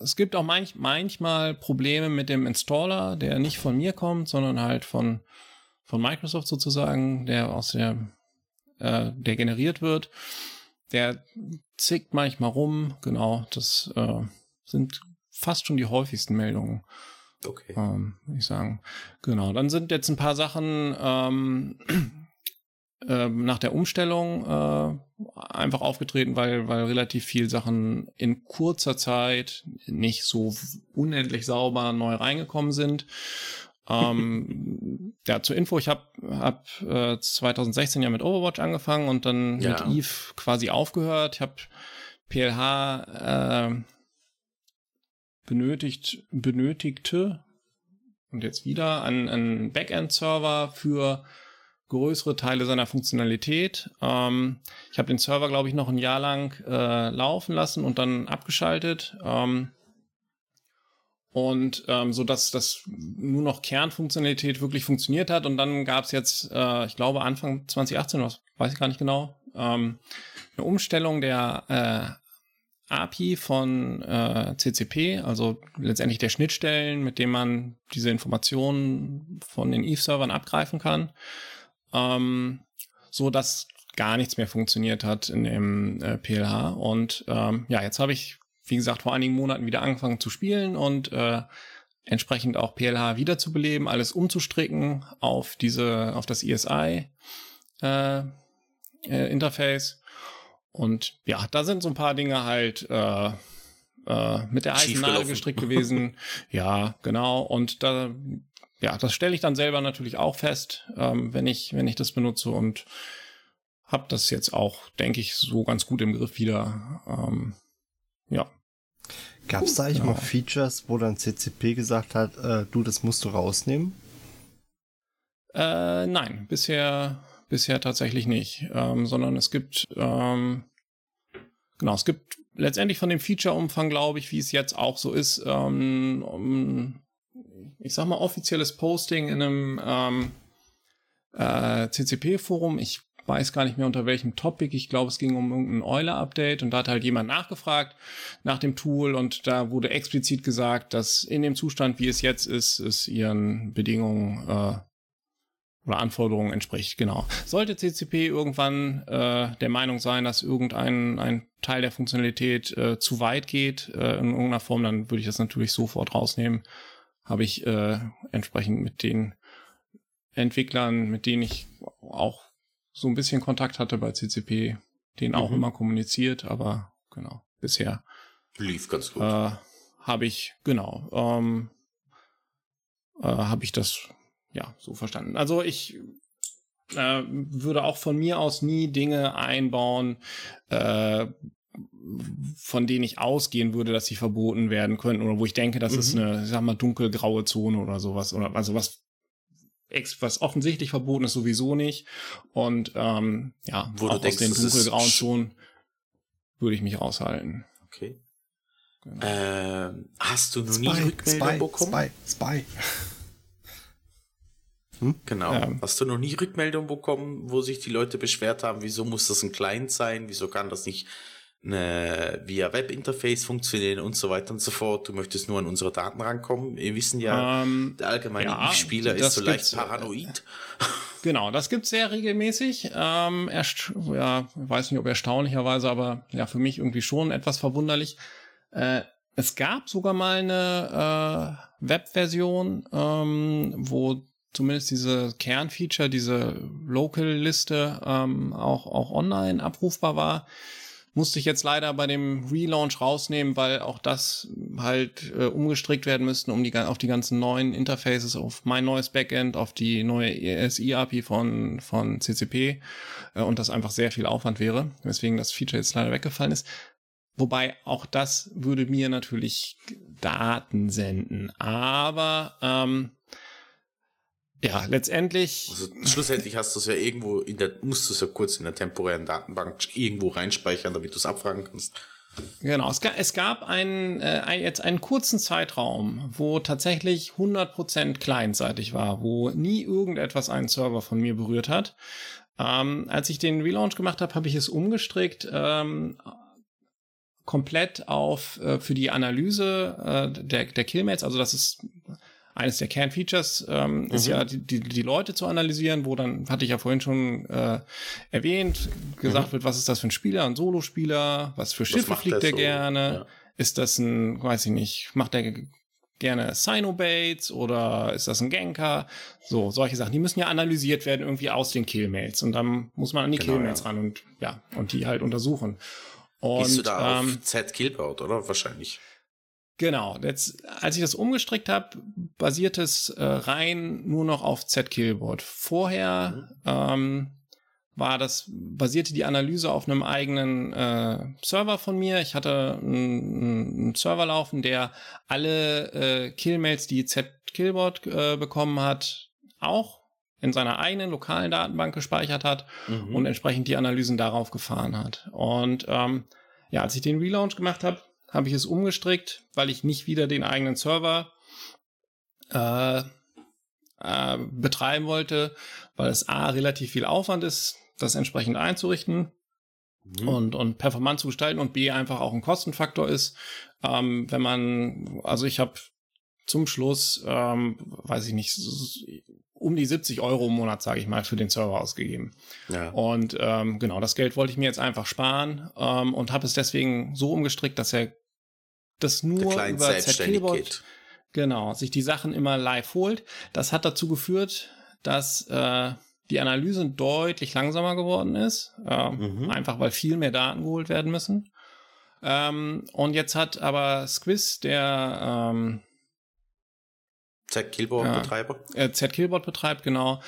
C: es gibt auch manch, manchmal Probleme mit dem Installer, der nicht von mir kommt, sondern halt von, von Microsoft sozusagen, der aus der, äh, der generiert wird. Der zickt manchmal rum, genau, das äh, sind fast schon die häufigsten Meldungen. Okay. Ähm, ich sagen. Genau. Dann sind jetzt ein paar Sachen ähm, äh, nach der Umstellung äh, einfach aufgetreten, weil, weil relativ viel Sachen in kurzer Zeit nicht so unendlich sauber neu reingekommen sind. Ähm, ja, zur Info, ich habe hab, äh, 2016 ja mit Overwatch angefangen und dann ja. mit Eve quasi aufgehört. Ich habe PLH äh, benötigt, benötigte und jetzt wieder einen, einen Backend-Server für größere Teile seiner Funktionalität. Ähm, ich habe den Server, glaube ich, noch ein Jahr lang äh, laufen lassen und dann abgeschaltet. Ähm, und ähm, so dass das nur noch Kernfunktionalität wirklich funktioniert hat. Und dann gab es jetzt, äh, ich glaube, Anfang 2018, was weiß ich gar nicht genau, ähm, eine Umstellung der äh, API von äh, CCP, also letztendlich der Schnittstellen, mit dem man diese Informationen von den Eve-Servern abgreifen kann ähm, so dass gar nichts mehr funktioniert hat in dem äh, PLH. Und ähm, ja, jetzt habe ich, wie gesagt, vor einigen Monaten wieder angefangen zu spielen und äh, entsprechend auch PLH wiederzubeleben, alles umzustricken auf diese, auf das ESI äh, äh, Interface. Und ja, da sind so ein paar Dinge halt äh, äh, mit der heißen Nadel gestrickt gewesen. ja, genau. Und da ja, das stelle ich dann selber natürlich auch fest, ähm, wenn ich, wenn ich das benutze und habe das jetzt auch, denke ich, so ganz gut im Griff wieder. Ähm, ja.
A: Gab es da eigentlich mal Features, wo dann CCP gesagt hat, äh, du, das musst du rausnehmen?
C: Äh, nein, bisher, bisher tatsächlich nicht, ähm, sondern es gibt, ähm, genau, es gibt letztendlich von dem Feature-Umfang, glaube ich, wie es jetzt auch so ist, ähm, um, ich sag mal, offizielles Posting in einem ähm, äh, CCP-Forum. Ich weiß gar nicht mehr unter welchem Topic. Ich glaube, es ging um irgendein Euler-Update und da hat halt jemand nachgefragt nach dem Tool und da wurde explizit gesagt, dass in dem Zustand, wie es jetzt ist, es ihren Bedingungen äh, oder Anforderungen entspricht. Genau. Sollte CCP irgendwann äh, der Meinung sein, dass irgendein ein Teil der Funktionalität äh, zu weit geht äh, in irgendeiner Form, dann würde ich das natürlich sofort rausnehmen. Habe ich äh, entsprechend mit den Entwicklern, mit denen ich auch so ein bisschen Kontakt hatte bei CCP, den auch mhm. immer kommuniziert, aber genau, bisher
B: lief ganz gut.
C: Äh, habe ich, genau, ähm, äh, habe ich das ja so verstanden. Also ich äh, würde auch von mir aus nie Dinge einbauen, äh, von denen ich ausgehen würde, dass sie verboten werden könnten oder wo ich denke, das mhm. ist eine, sag mal, dunkelgraue Zone oder sowas oder also was was offensichtlich verboten ist, sowieso nicht. Und ähm, ja,
B: Wo auch
C: denkst, aus den dunkelgrauen Zonen würde ich mich raushalten.
B: Okay. Genau. Äh, hast du noch Spy, nie Rückmeldung Spy, bekommen?
A: Spy, Spy.
B: Hm? Genau. Ähm. Hast du noch nie Rückmeldung bekommen, wo sich die Leute beschwert haben, wieso muss das ein Client sein, wieso kann das nicht eine, via Webinterface funktionieren und so weiter und so fort. Du möchtest nur an unsere Daten rankommen. Wir wissen ja, ähm, der allgemeine ja, Spieler ist so leicht paranoid.
C: Genau, das gibt's sehr regelmäßig. Ähm, erst, ja, weiß nicht, ob erstaunlicherweise, aber ja, für mich irgendwie schon etwas verwunderlich. Äh, es gab sogar mal eine äh, Webversion, ähm, wo zumindest diese Kernfeature, diese Local-Liste ähm, auch, auch online abrufbar war. Musste ich jetzt leider bei dem Relaunch rausnehmen, weil auch das halt äh, umgestrickt werden müssten, um die, auf die ganzen neuen Interfaces, auf mein neues Backend, auf die neue ESI-API von, von CCP äh, und das einfach sehr viel Aufwand wäre, weswegen das Feature jetzt leider weggefallen ist. Wobei auch das würde mir natürlich Daten senden. Aber ähm, ja, letztendlich.
B: Also schlussendlich hast du es ja irgendwo in der, musst du es ja kurz in der temporären Datenbank irgendwo reinspeichern, damit du es abfragen kannst.
C: Genau, es, gab, es gab einen, äh, jetzt einen kurzen Zeitraum, wo tatsächlich 100% clientseitig war, wo nie irgendetwas einen Server von mir berührt hat. Ähm, als ich den Relaunch gemacht habe, habe ich es umgestrickt, ähm, komplett auf äh, für die Analyse äh, der, der Killmates, also das ist eines der Kernfeatures ähm, mhm. ist ja, die, die, die Leute zu analysieren, wo dann, hatte ich ja vorhin schon äh, erwähnt, gesagt mhm. wird, was ist das für ein Spieler, ein Solospieler, was für Schiffe was fliegt er so? gerne, ja. ist das ein, weiß ich nicht, macht er gerne Sinobates oder ist das ein Genker? So, solche Sachen. Die müssen ja analysiert werden irgendwie aus den Killmails und dann muss man an die genau, Killmails ja. ran und ja, und die halt untersuchen. Und,
B: Gehst du da ähm, auf Z-Killboard, oder? Wahrscheinlich.
C: Genau, jetzt, als ich das umgestrickt habe, basiert es äh, rein nur noch auf Z-Killboard. Vorher mhm. ähm, war das, basierte die Analyse auf einem eigenen äh, Server von mir. Ich hatte einen, einen Server laufen, der alle äh, Killmails, die Z-Killboard äh, bekommen hat, auch in seiner eigenen lokalen Datenbank gespeichert hat mhm. und entsprechend die Analysen darauf gefahren hat. Und ähm, ja, als ich den Relaunch gemacht habe, habe ich es umgestrickt, weil ich nicht wieder den eigenen Server äh, äh, betreiben wollte, weil es A relativ viel Aufwand ist, das entsprechend einzurichten mhm. und, und performant zu gestalten und B einfach auch ein Kostenfaktor ist. Ähm, wenn man, also ich habe zum Schluss, ähm, weiß ich nicht, um die 70 Euro im Monat, sage ich mal, für den Server ausgegeben. Ja. Und ähm, genau, das Geld wollte ich mir jetzt einfach sparen ähm, und habe es deswegen so umgestrickt, dass er das nur über Z-Keyboard genau sich die Sachen immer live holt. Das hat dazu geführt, dass äh, die Analyse deutlich langsamer geworden ist, äh, mhm. einfach weil viel mehr Daten geholt werden müssen. Ähm, und jetzt hat aber Squiz, der ähm,
B: Z-Killboard-Betreiber.
C: Äh, Z-Killboard betreibt, genau.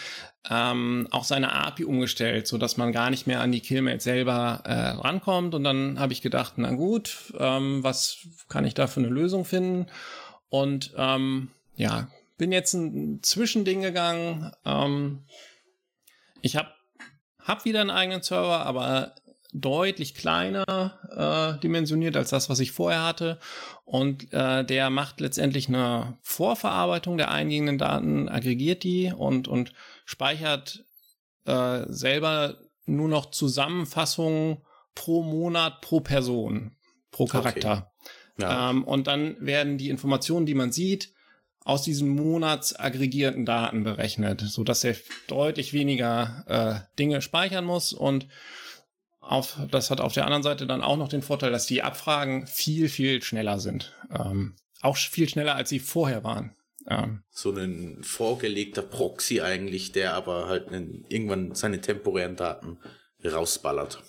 C: Ähm, auch seine API umgestellt, so dass man gar nicht mehr an die Killmate selber äh, rankommt. Und dann habe ich gedacht, na gut, ähm, was kann ich da für eine Lösung finden? Und ähm, ja, bin jetzt ein Zwischending gegangen. Ähm, ich habe hab wieder einen eigenen Server, aber deutlich kleiner äh, dimensioniert als das, was ich vorher hatte. Und äh, der macht letztendlich eine Vorverarbeitung der eingehenden Daten, aggregiert die und, und speichert äh, selber nur noch Zusammenfassungen pro Monat, pro Person, pro Charakter. Okay. Ja. Ähm, und dann werden die Informationen, die man sieht, aus diesen monatsaggregierten Daten berechnet, so dass er deutlich weniger äh, Dinge speichern muss und auf, das hat auf der anderen Seite dann auch noch den Vorteil, dass die Abfragen viel, viel schneller sind. Ähm, auch viel schneller, als sie vorher waren.
B: Ähm, so ein vorgelegter Proxy eigentlich, der aber halt einen, irgendwann seine temporären Daten rausballert.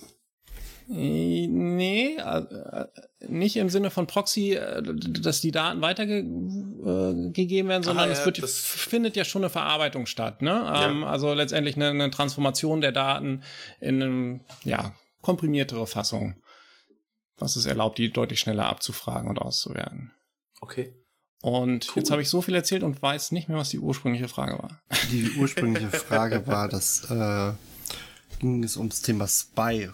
C: Nee, äh, nicht im Sinne von Proxy, äh, dass die Daten weitergegeben werden, sondern Aha, ja, es wird, findet ja schon eine Verarbeitung statt. Ne? Ja. Ähm, also letztendlich eine, eine, Transformation der Daten in eine ja, komprimiertere Fassung, was es erlaubt, die deutlich schneller abzufragen und auszuwerten.
B: Okay.
C: Und cool. jetzt habe ich so viel erzählt und weiß nicht mehr, was die ursprüngliche Frage war.
A: Die ursprüngliche Frage war, dass äh, ging es ums Thema Spy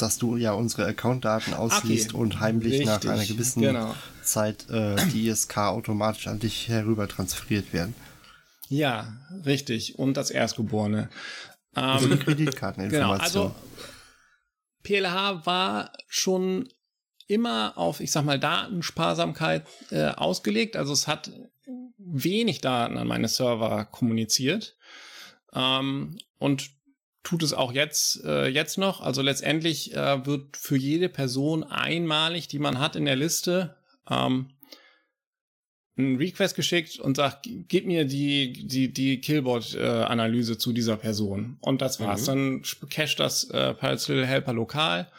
A: dass du ja unsere Accountdaten ausliest okay. und heimlich Richtig. nach einer gewissen genau. Zeit äh, die ISK automatisch an dich herüber transferiert werden.
C: Ja, richtig. Und das Erstgeborene.
A: Also ähm, also Kreditkarteninformation. Genau, also
C: PLH war schon immer auf, ich sag mal, Datensparsamkeit äh, ausgelegt. Also es hat wenig Daten an meine Server kommuniziert. Ähm, und tut es auch jetzt, äh, jetzt noch. Also letztendlich äh, wird für jede Person einmalig, die man hat in der Liste, ähm, ein Request geschickt und sagt, gib mir die, die, die Killboard-Analyse äh, zu dieser Person. Und das war's. Mhm. Dann cache das äh, Parallel Helper lokal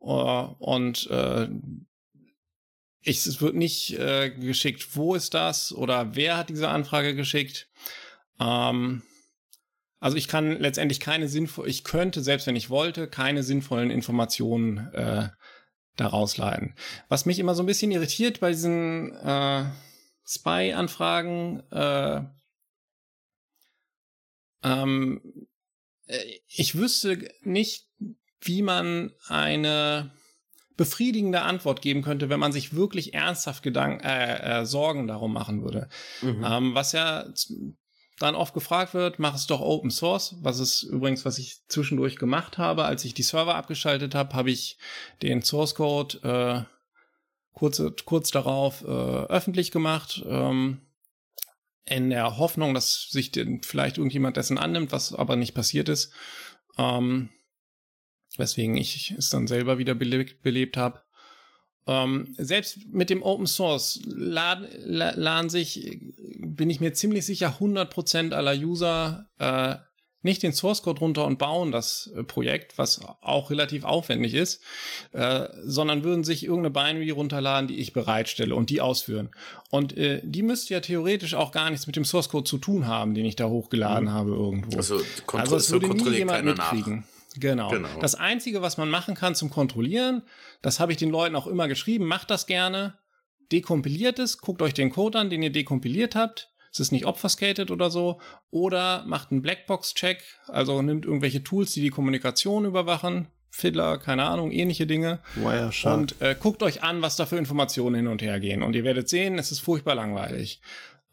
C: uh, und äh, ich, es wird nicht äh, geschickt, wo ist das oder wer hat diese Anfrage geschickt. Ähm, also ich kann letztendlich keine sinnvoll, ich könnte, selbst wenn ich wollte, keine sinnvollen Informationen äh, daraus leiten. Was mich immer so ein bisschen irritiert bei diesen äh, Spy-Anfragen, äh, ähm, äh, ich wüsste nicht, wie man eine befriedigende Antwort geben könnte, wenn man sich wirklich ernsthaft Gedanken, äh, äh, Sorgen darum machen würde. Mhm. Ähm, was ja dann oft gefragt wird, mach es doch Open Source, was ist übrigens, was ich zwischendurch gemacht habe, als ich die Server abgeschaltet habe, habe ich den Source Code äh, kurz, kurz darauf äh, öffentlich gemacht, ähm, in der Hoffnung, dass sich den, vielleicht irgendjemand dessen annimmt, was aber nicht passiert ist. Ähm, weswegen ich es dann selber wieder belebt, belebt habe. Ähm, selbst mit dem Open Source laden, laden sich, bin ich mir ziemlich sicher, 100% aller User äh, nicht den Source Code runter und bauen das äh, Projekt, was auch relativ aufwendig ist, äh, sondern würden sich irgendeine Binary runterladen, die ich bereitstelle und die ausführen. Und äh, die müsste ja theoretisch auch gar nichts mit dem Source Code zu tun haben, den ich da hochgeladen mhm. habe irgendwo.
B: Also, also es würde nie jemand
C: mitkriegen. Nach. Genau. genau. Das Einzige, was man machen kann zum Kontrollieren, das habe ich den Leuten auch immer geschrieben, macht das gerne, dekompiliert es, guckt euch den Code an, den ihr dekompiliert habt, es ist nicht obfuscated oder so, oder macht einen Blackbox-Check, also nimmt irgendwelche Tools, die die Kommunikation überwachen, Fiddler, keine Ahnung, ähnliche Dinge.
A: Wireshark.
C: Und äh, guckt euch an, was da für Informationen hin und her gehen. Und ihr werdet sehen, es ist furchtbar langweilig.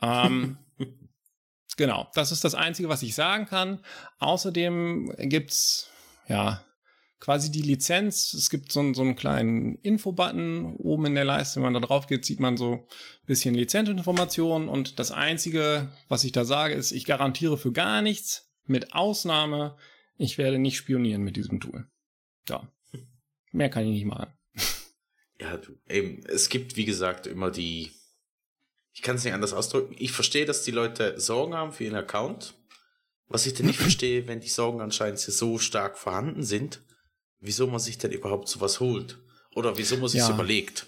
C: Ähm, genau, das ist das Einzige, was ich sagen kann. Außerdem gibt's ja, quasi die Lizenz. Es gibt so, so einen kleinen Info-Button oben in der Leiste. Wenn man da drauf geht, sieht man so ein bisschen Lizenzinformationen. Und das Einzige, was ich da sage, ist, ich garantiere für gar nichts. Mit Ausnahme, ich werde nicht spionieren mit diesem Tool. Ja. Mehr kann ich nicht machen.
B: Ja, du, eben, es gibt, wie gesagt, immer die, ich kann es nicht anders ausdrücken. Ich verstehe, dass die Leute Sorgen haben für ihren Account. Was ich denn nicht verstehe, wenn die Sorgen anscheinend so stark vorhanden sind, wieso man sich denn überhaupt sowas holt? Oder wieso man sich ja. überlegt?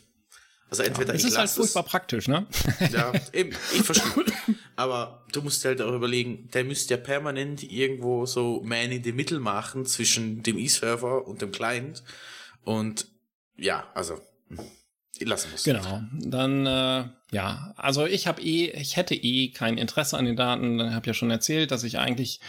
C: Also entweder ja, ich ist halt furchtbar praktisch, ne?
B: Ja, eben, ich verstehe. Aber du musst halt auch überlegen, der müsste ja permanent irgendwo so Man in the Middle machen zwischen dem E-Server und dem Client. Und ja, also lassen muss.
C: Genau. Dann äh, ja, also ich habe eh, ich hätte eh kein Interesse an den Daten. Ich habe ja schon erzählt, dass ich eigentlich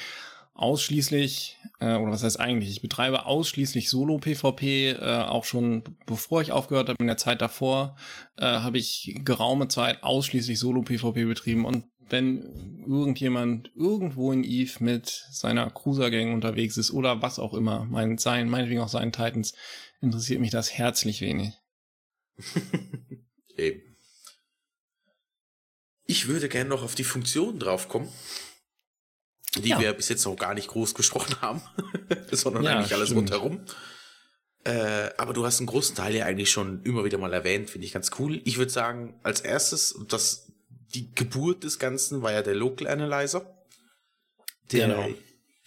C: ausschließlich, äh, oder was heißt eigentlich, ich betreibe ausschließlich Solo-PvP, äh, auch schon bevor ich aufgehört habe, in der Zeit davor, äh, habe ich geraume Zeit ausschließlich Solo-PvP betrieben und wenn irgendjemand irgendwo in Eve mit seiner Cruiser-Gang unterwegs ist oder was auch immer, mein, sein, meinetwegen auch seinen Titans, interessiert mich das herzlich wenig.
B: Eben. Ich würde gerne noch auf die Funktionen draufkommen die ja. wir bis jetzt noch gar nicht groß gesprochen haben, sondern ja, eigentlich alles stimmt. rundherum. Äh, aber du hast einen großen Teil ja eigentlich schon immer wieder mal erwähnt, finde ich ganz cool. Ich würde sagen, als erstes, das, die Geburt des Ganzen war ja der Local Analyzer, der genau.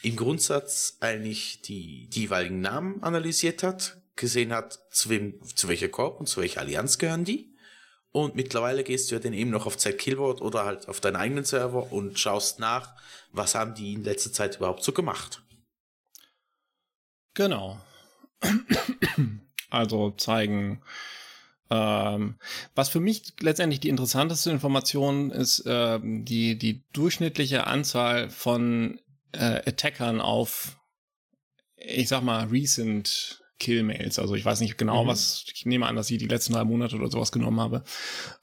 B: im Grundsatz eigentlich die, die jeweiligen Namen analysiert hat, gesehen hat, zu wem, zu welcher Korb und zu welcher Allianz gehören die und mittlerweile gehst du ja dann eben noch auf Z-Killboard oder halt auf deinen eigenen Server und schaust nach, was haben die in letzter Zeit überhaupt so gemacht.
C: Genau. Also zeigen, ähm, was für mich letztendlich die interessanteste Information ist, äh, die, die durchschnittliche Anzahl von äh, Attackern auf, ich sag mal, recent Killmails. Also ich weiß nicht genau, mhm. was, ich nehme an, dass ich die letzten drei Monate oder sowas genommen habe.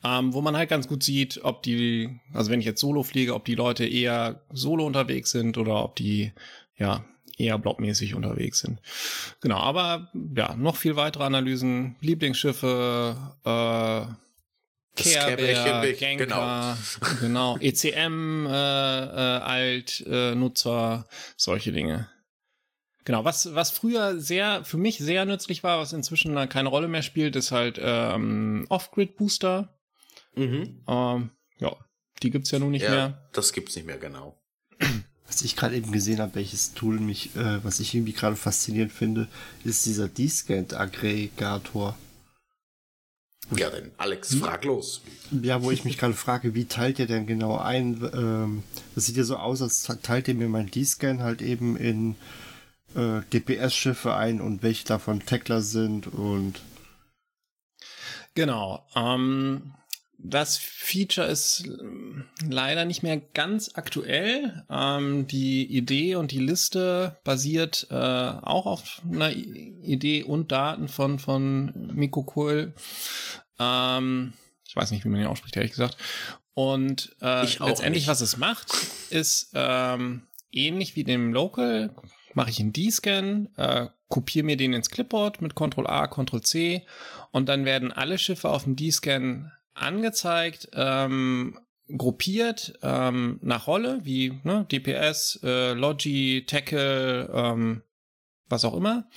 C: Ähm, wo man halt ganz gut sieht, ob die, also wenn ich jetzt Solo fliege, ob die Leute eher Solo unterwegs sind oder ob die, ja, eher blockmäßig unterwegs sind. Genau, aber ja, noch viel weitere Analysen, Lieblingsschiffe, äh, Care Genka, genau, genau ECM, äh, äh, Alt, äh, Nutzer, solche Dinge. Genau, was, was früher sehr, für mich sehr nützlich war, was inzwischen keine Rolle mehr spielt, ist halt ähm, Off-Grid-Booster. Mhm. Ähm, ja, die gibt's ja nun nicht ja, mehr.
B: Das gibt's nicht mehr, genau.
A: Was ich gerade eben gesehen habe, welches Tool mich, äh, was ich irgendwie gerade faszinierend finde, ist dieser D-Scan-Aggregator.
B: Ja, denn Alex, frag los.
A: Ja, wo ich mich gerade frage, wie teilt ihr denn genau ein? Ähm, das sieht ja so aus, als teilt ihr mir mein D-Scan halt eben in äh, DPS-Schiffe ein und welche davon Tackler sind und.
C: Genau. Ähm, das Feature ist leider nicht mehr ganz aktuell. Ähm, die Idee und die Liste basiert äh, auch auf einer Idee und Daten von, von Miko Kohl. Ähm, ich weiß nicht, wie man ihn ausspricht, ehrlich gesagt. Und äh, letztendlich, nicht. was es macht, ist ähm, ähnlich wie dem Local mache ich einen D-Scan, äh, kopiere mir den ins Clipboard mit Ctrl A, Ctrl C und dann werden alle Schiffe auf dem D-Scan angezeigt, ähm, gruppiert ähm, nach Rolle, wie ne, DPS, äh, Logi, Tackle, ähm, was auch immer.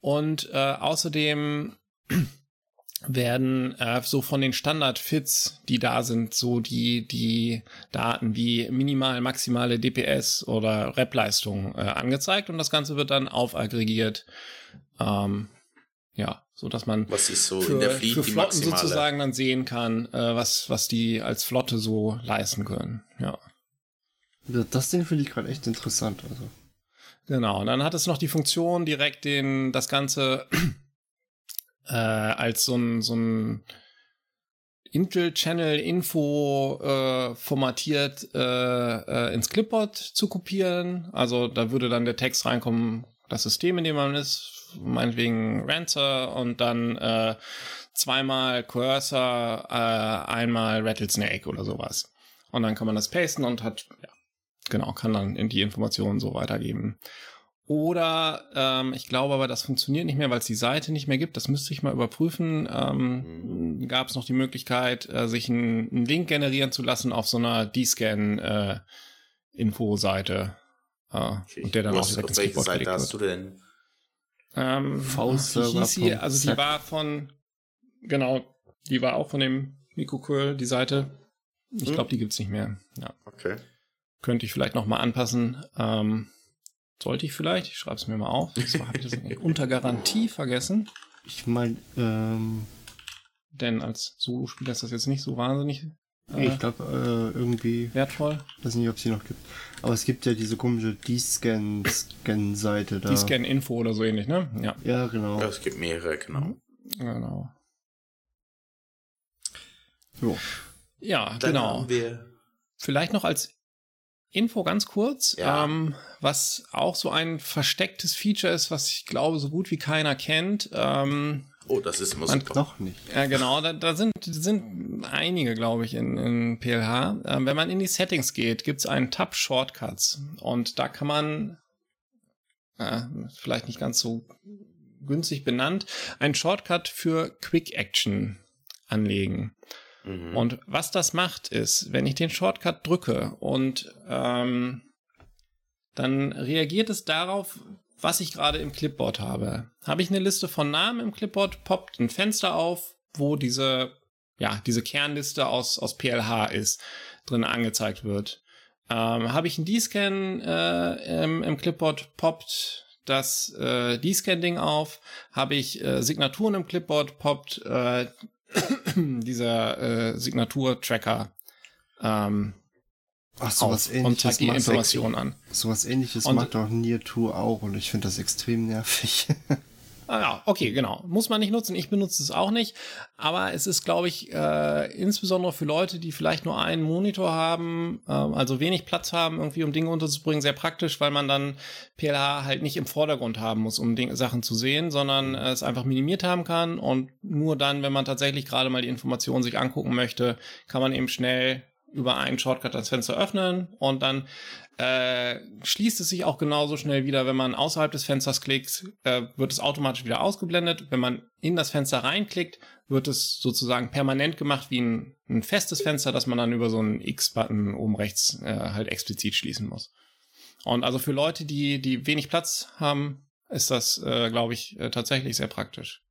C: Und äh, außerdem werden äh, so von den Standard-Fits, die da sind, so die, die Daten wie minimal, maximale DPS oder Rep-Leistung äh, angezeigt und das Ganze wird dann aufaggregiert. Ähm, ja, so dass man
B: was ist so
C: für,
B: in der Fleet
C: für Flotten sozusagen dann sehen kann, äh, was, was die als Flotte so leisten können. Ja.
A: Das Ding finde ich gerade echt interessant. Also.
C: Genau, und dann hat es noch die Funktion, direkt den, das Ganze äh, als so ein, so ein Intel-Channel-Info äh, formatiert äh, äh, ins Clipboard zu kopieren. Also da würde dann der Text reinkommen, das System, in dem man ist, meinetwegen Rancer und dann äh, zweimal Cursor, äh, einmal Rattlesnake oder sowas. Und dann kann man das pasten und hat, ja, genau, kann dann in die Informationen so weitergeben. Oder ähm, ich glaube aber, das funktioniert nicht mehr, weil es die Seite nicht mehr gibt. Das müsste ich mal überprüfen. Ähm, mhm. Gab es noch die Möglichkeit, äh, sich einen Link generieren zu lassen auf so einer D-Scan-Info-Seite. Äh, okay. Und der dann auch direkt ins Keyboard Seite hast du denn? Ähm, V-Server. Also die war von, genau, die war auch von dem Mikrokürl, die Seite. Ich hm. glaube, die gibt's nicht mehr. Ja.
B: Okay.
C: Könnte ich vielleicht noch mal anpassen. Ähm, sollte ich vielleicht, ich schreibe es mir mal auf. Das habe ich das unter Garantie vergessen.
A: Ich meine, ähm,
C: denn als Solospieler ist das jetzt nicht so wahnsinnig.
A: Äh, ich glaube, äh, irgendwie.
C: Wertvoll.
A: Weiß nicht, ob es sie noch gibt. Aber es gibt ja diese komische D-Scan-Scan-Seite da.
C: D-Scan-Info oder so ähnlich, ne?
A: Ja. Ja, genau.
B: Ja, es gibt mehrere, genau.
C: Genau.
A: Jo.
C: Ja, Dann genau. Vielleicht noch als Info ganz kurz,
B: Ja.
C: ähm, was auch so ein verstecktes Feature ist, was ich glaube so gut wie keiner kennt. Ähm,
B: Oh, das ist immer super.
A: Noch nicht.
C: ja, genau, da, da sind, sind einige, glaube ich, in, in PLH. Ähm, wenn man in die Settings geht, gibt's einen Tab Shortcuts und da kann man, äh, vielleicht nicht ganz so günstig benannt, einen Shortcut für Quick Action anlegen.
B: Mhm.
C: Und was das macht, ist, wenn ich den Shortcut drücke und ähm, dann reagiert es darauf, was ich gerade im Clipboard habe. Habe ich eine Liste von Namen im Clipboard, poppt ein Fenster auf, wo diese, ja, diese Kernliste aus, aus PLH ist, drin angezeigt wird. Ähm, habe ich einen D-Scan äh, im, im Clipboard, poppt das äh, D-Scan-Ding auf. Habe ich äh, Signaturen im Clipboard, poppt äh, dieser äh, Signatur-Tracker ähm,
A: Ach,
C: auf
A: sowas
C: und
A: ähnliches
C: zeigt die
A: macht
C: Informationen an.
A: Sowas ähnliches
C: Und-
A: macht auch Nier 2 auch und ich finde das extrem nervig.
C: Ah ja, okay, genau. Muss man nicht nutzen. Ich benutze es auch nicht. Aber es ist, glaube ich, äh, insbesondere für Leute, die vielleicht nur einen Monitor haben, ähm, also wenig Platz haben, irgendwie um Dinge unterzubringen, sehr praktisch, weil man dann PLH halt nicht im Vordergrund haben muss, um Ding Sachen zu sehen, sondern äh, es einfach minimiert haben kann. Und nur dann, wenn man tatsächlich gerade mal die Informationen sich angucken möchte, kann man eben schnell über einen Shortcut das Fenster öffnen und dann äh, schließt es sich auch genauso schnell wieder, wenn man außerhalb des Fensters klickt, äh, wird es automatisch wieder ausgeblendet. Wenn man in das Fenster reinklickt, wird es sozusagen permanent gemacht wie ein, ein festes Fenster, das man dann über so einen X-Button oben rechts äh, halt explizit schließen muss. Und also für Leute, die, die wenig Platz haben, ist das, äh, glaube ich, äh, tatsächlich sehr praktisch.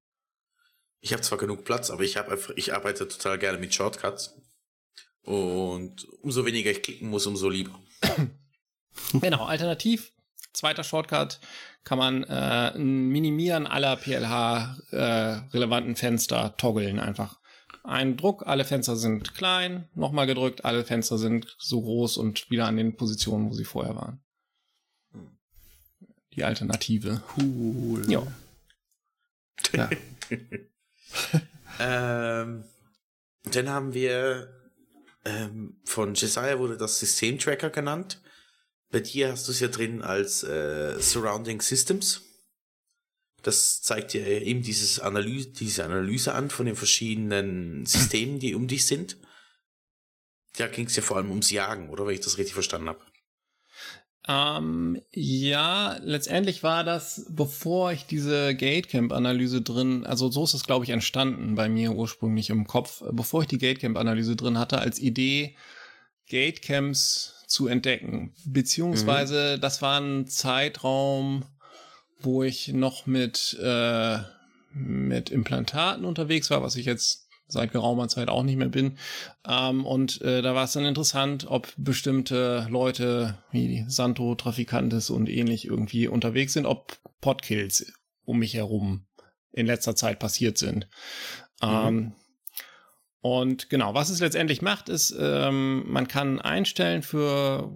B: Ich habe zwar genug Platz, aber ich habe einfach, ich arbeite total gerne mit Shortcuts. Und umso weniger ich klicken muss, umso lieber.
C: Genau, alternativ, zweiter Shortcut, kann man äh, Minimieren aller PLH-relevanten Fenster toggeln einfach. Ein Druck, alle Fenster sind klein, nochmal gedrückt, alle Fenster sind so groß und wieder an den Positionen, wo sie vorher waren. Die Alternative.
A: Cool.
C: Ja.
A: Ja.
B: Ähm, dann haben wir ähm, von Jesiah wurde das Systemtracker genannt. Bei dir hast du es ja drin als äh, Surrounding Systems. Das zeigt dir eben dieses Analyse, diese Analyse an von den verschiedenen Systemen, die um dich sind. Da ging es ja vor allem ums Jagen, oder wenn ich das richtig verstanden habe.
C: Ähm, ja, letztendlich war das, bevor ich diese Gatecamp-Analyse drin, also so ist es, glaube ich, entstanden bei mir ursprünglich im Kopf, bevor ich die Gatecamp-Analyse drin hatte, als Idee, Gatecamps zu entdecken. Beziehungsweise, das war ein Zeitraum, wo ich noch mit, äh, mit Implantaten unterwegs war, was ich jetzt seit geraumer Zeit auch nicht mehr bin. Ähm, und äh, da war es dann interessant, ob bestimmte Leute wie Santo, Trafikantes und ähnlich irgendwie unterwegs sind, ob Podkills um mich herum in letzter Zeit passiert sind. Ähm, und genau, was es letztendlich macht, ist, ähm, man kann einstellen für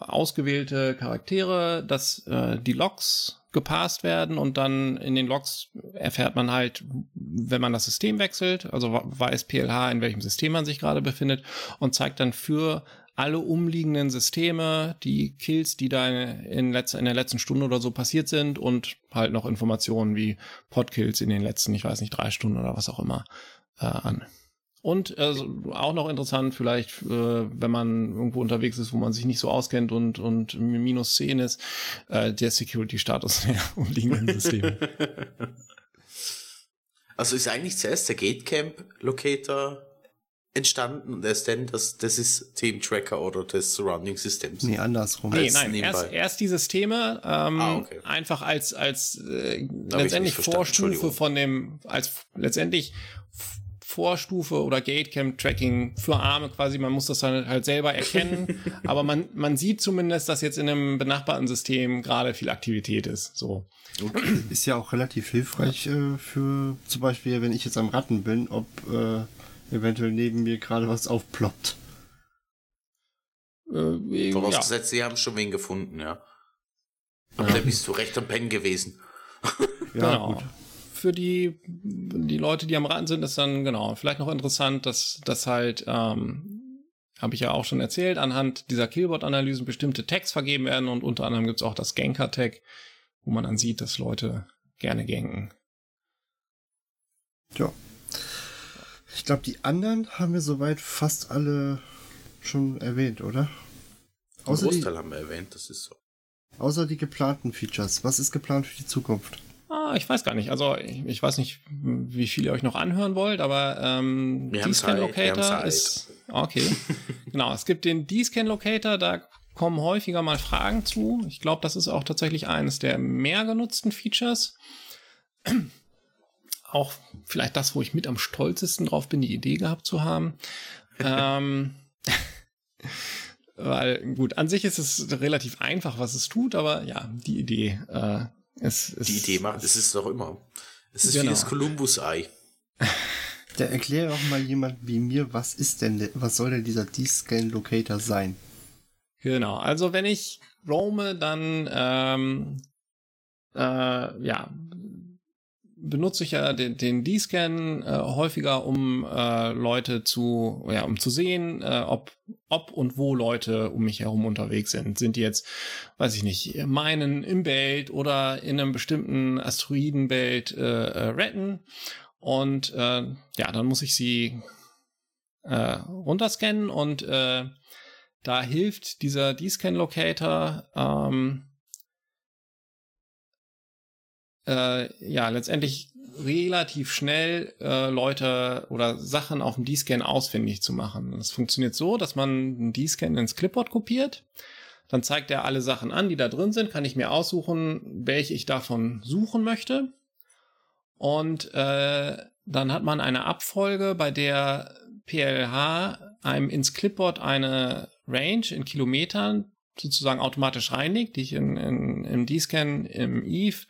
C: ausgewählte Charaktere, dass äh, die Logs gepasst werden und dann in den Logs erfährt man halt, wenn man das System wechselt, also weiß PLH, in welchem System man sich gerade befindet und zeigt dann für alle umliegenden Systeme die Kills, die da in, in der letzten Stunde oder so passiert sind und halt noch Informationen wie Podkills in den letzten, ich weiß nicht, drei Stunden oder was auch immer äh, an. Und äh, auch noch interessant, vielleicht, äh, wenn man irgendwo unterwegs ist, wo man sich nicht so auskennt und, und minus 10 ist, äh, der Security-Status der umliegenden Systeme.
B: Also ist eigentlich zuerst der Gatecamp Locator entstanden und erst dann das, das ist Team Tracker oder das Surrounding Systems.
A: Nee, andersrum.
C: Nee, nein, erst, erst die Systeme, ähm,
B: Ah, okay.
C: einfach als, als äh,
B: ich
C: letztendlich Vorstufe von dem, als letztendlich Vorstufe oder Gatecamp-Tracking für Arme quasi, man muss das dann halt selber erkennen, aber man, man sieht zumindest, dass jetzt in einem benachbarten System gerade viel Aktivität ist. So.
A: Ist ja auch relativ hilfreich äh, für zum Beispiel, wenn ich jetzt am Ratten bin, ob äh, eventuell neben mir gerade was aufploppt.
C: Äh, ja.
B: Vorausgesetzt, sie haben schon wen gefunden, ja. Aber da bist du recht am Pennen gewesen.
A: Ja,
C: genau.
A: gut.
C: Für die, die Leute, die am Raten sind, ist dann genau vielleicht noch interessant, dass das halt ähm, habe ich ja auch schon erzählt, anhand dieser Killboard-Analysen bestimmte Tags vergeben werden und unter anderem gibt es auch das Ganker-Tag, wo man dann sieht, dass Leute gerne ganken.
A: Ja. Ich glaube, die anderen haben wir soweit fast alle schon erwähnt, oder?
B: Außer Großteil die, haben wir erwähnt, das ist so.
A: Außer die geplanten Features. Was ist geplant für die Zukunft?
C: Ah, ich weiß gar nicht. Also ich, ich weiß nicht, wie viel ihr euch noch anhören wollt, aber ähm, D-Scan Locator ist. Okay. genau, es gibt den D-Scan Locator, da kommen häufiger mal Fragen zu. Ich glaube, das ist auch tatsächlich eines der mehr genutzten Features. auch vielleicht das, wo ich mit am stolzesten drauf bin, die Idee gehabt zu haben. ähm, weil, gut, an sich ist es relativ einfach, was es tut, aber ja, die Idee äh, es, es,
B: die Idee macht, es ist doch immer. Es ist genau. wie das Columbus-Ei.
A: Da erkläre auch mal jemand wie mir, was ist denn, was soll denn dieser D-Scan-Locator sein?
C: Genau, also wenn ich roame, dann ähm, äh, ja, benutze ich ja den, den D-Scan äh, häufiger, um äh, Leute zu, ja, um zu sehen, äh, ob, ob und wo Leute um mich herum unterwegs sind. Sind die jetzt, weiß ich nicht, meinen im Belt oder in einem bestimmten Asteroidenbelt äh, äh, retten. Und äh, ja, dann muss ich sie äh, runterscannen und äh, da hilft dieser D-Scan-Locator ähm, äh, ja letztendlich relativ schnell äh, Leute oder Sachen auf dem D-Scan ausfindig zu machen. Das funktioniert so, dass man einen D-Scan ins Clipboard kopiert. Dann zeigt er alle Sachen an, die da drin sind. Kann ich mir aussuchen, welche ich davon suchen möchte. Und äh, dann hat man eine Abfolge, bei der PLH einem ins Clipboard eine Range in Kilometern sozusagen automatisch reinlegt, die ich in, in, im D-Scan im Eve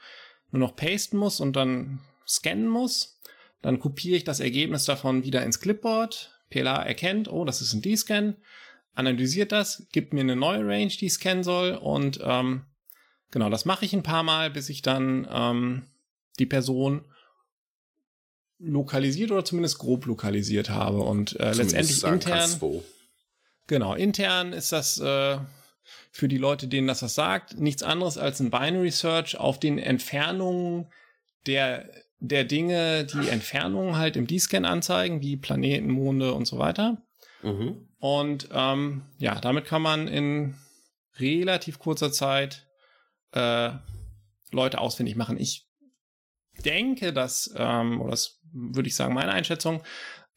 C: nur noch pasten muss und dann scannen muss. Dann kopiere ich das Ergebnis davon wieder ins Clipboard. PLA erkennt, oh, das ist ein D-Scan, analysiert das, gibt mir eine neue Range, die ich scannen soll und ähm, genau, das mache ich ein paar Mal, bis ich dann ähm, die Person lokalisiert oder zumindest grob lokalisiert habe und äh, letztendlich intern. Genau, intern ist das äh, für die Leute, denen das was sagt, nichts anderes als ein Binary Search auf den Entfernungen der, der Dinge, die Entfernungen halt im D-Scan anzeigen, wie Planeten, Monde und so weiter. Mhm. Und ähm, ja, damit kann man in relativ kurzer Zeit äh, Leute ausfindig machen. Ich denke, dass, ähm, oder das würde ich sagen, meine Einschätzung,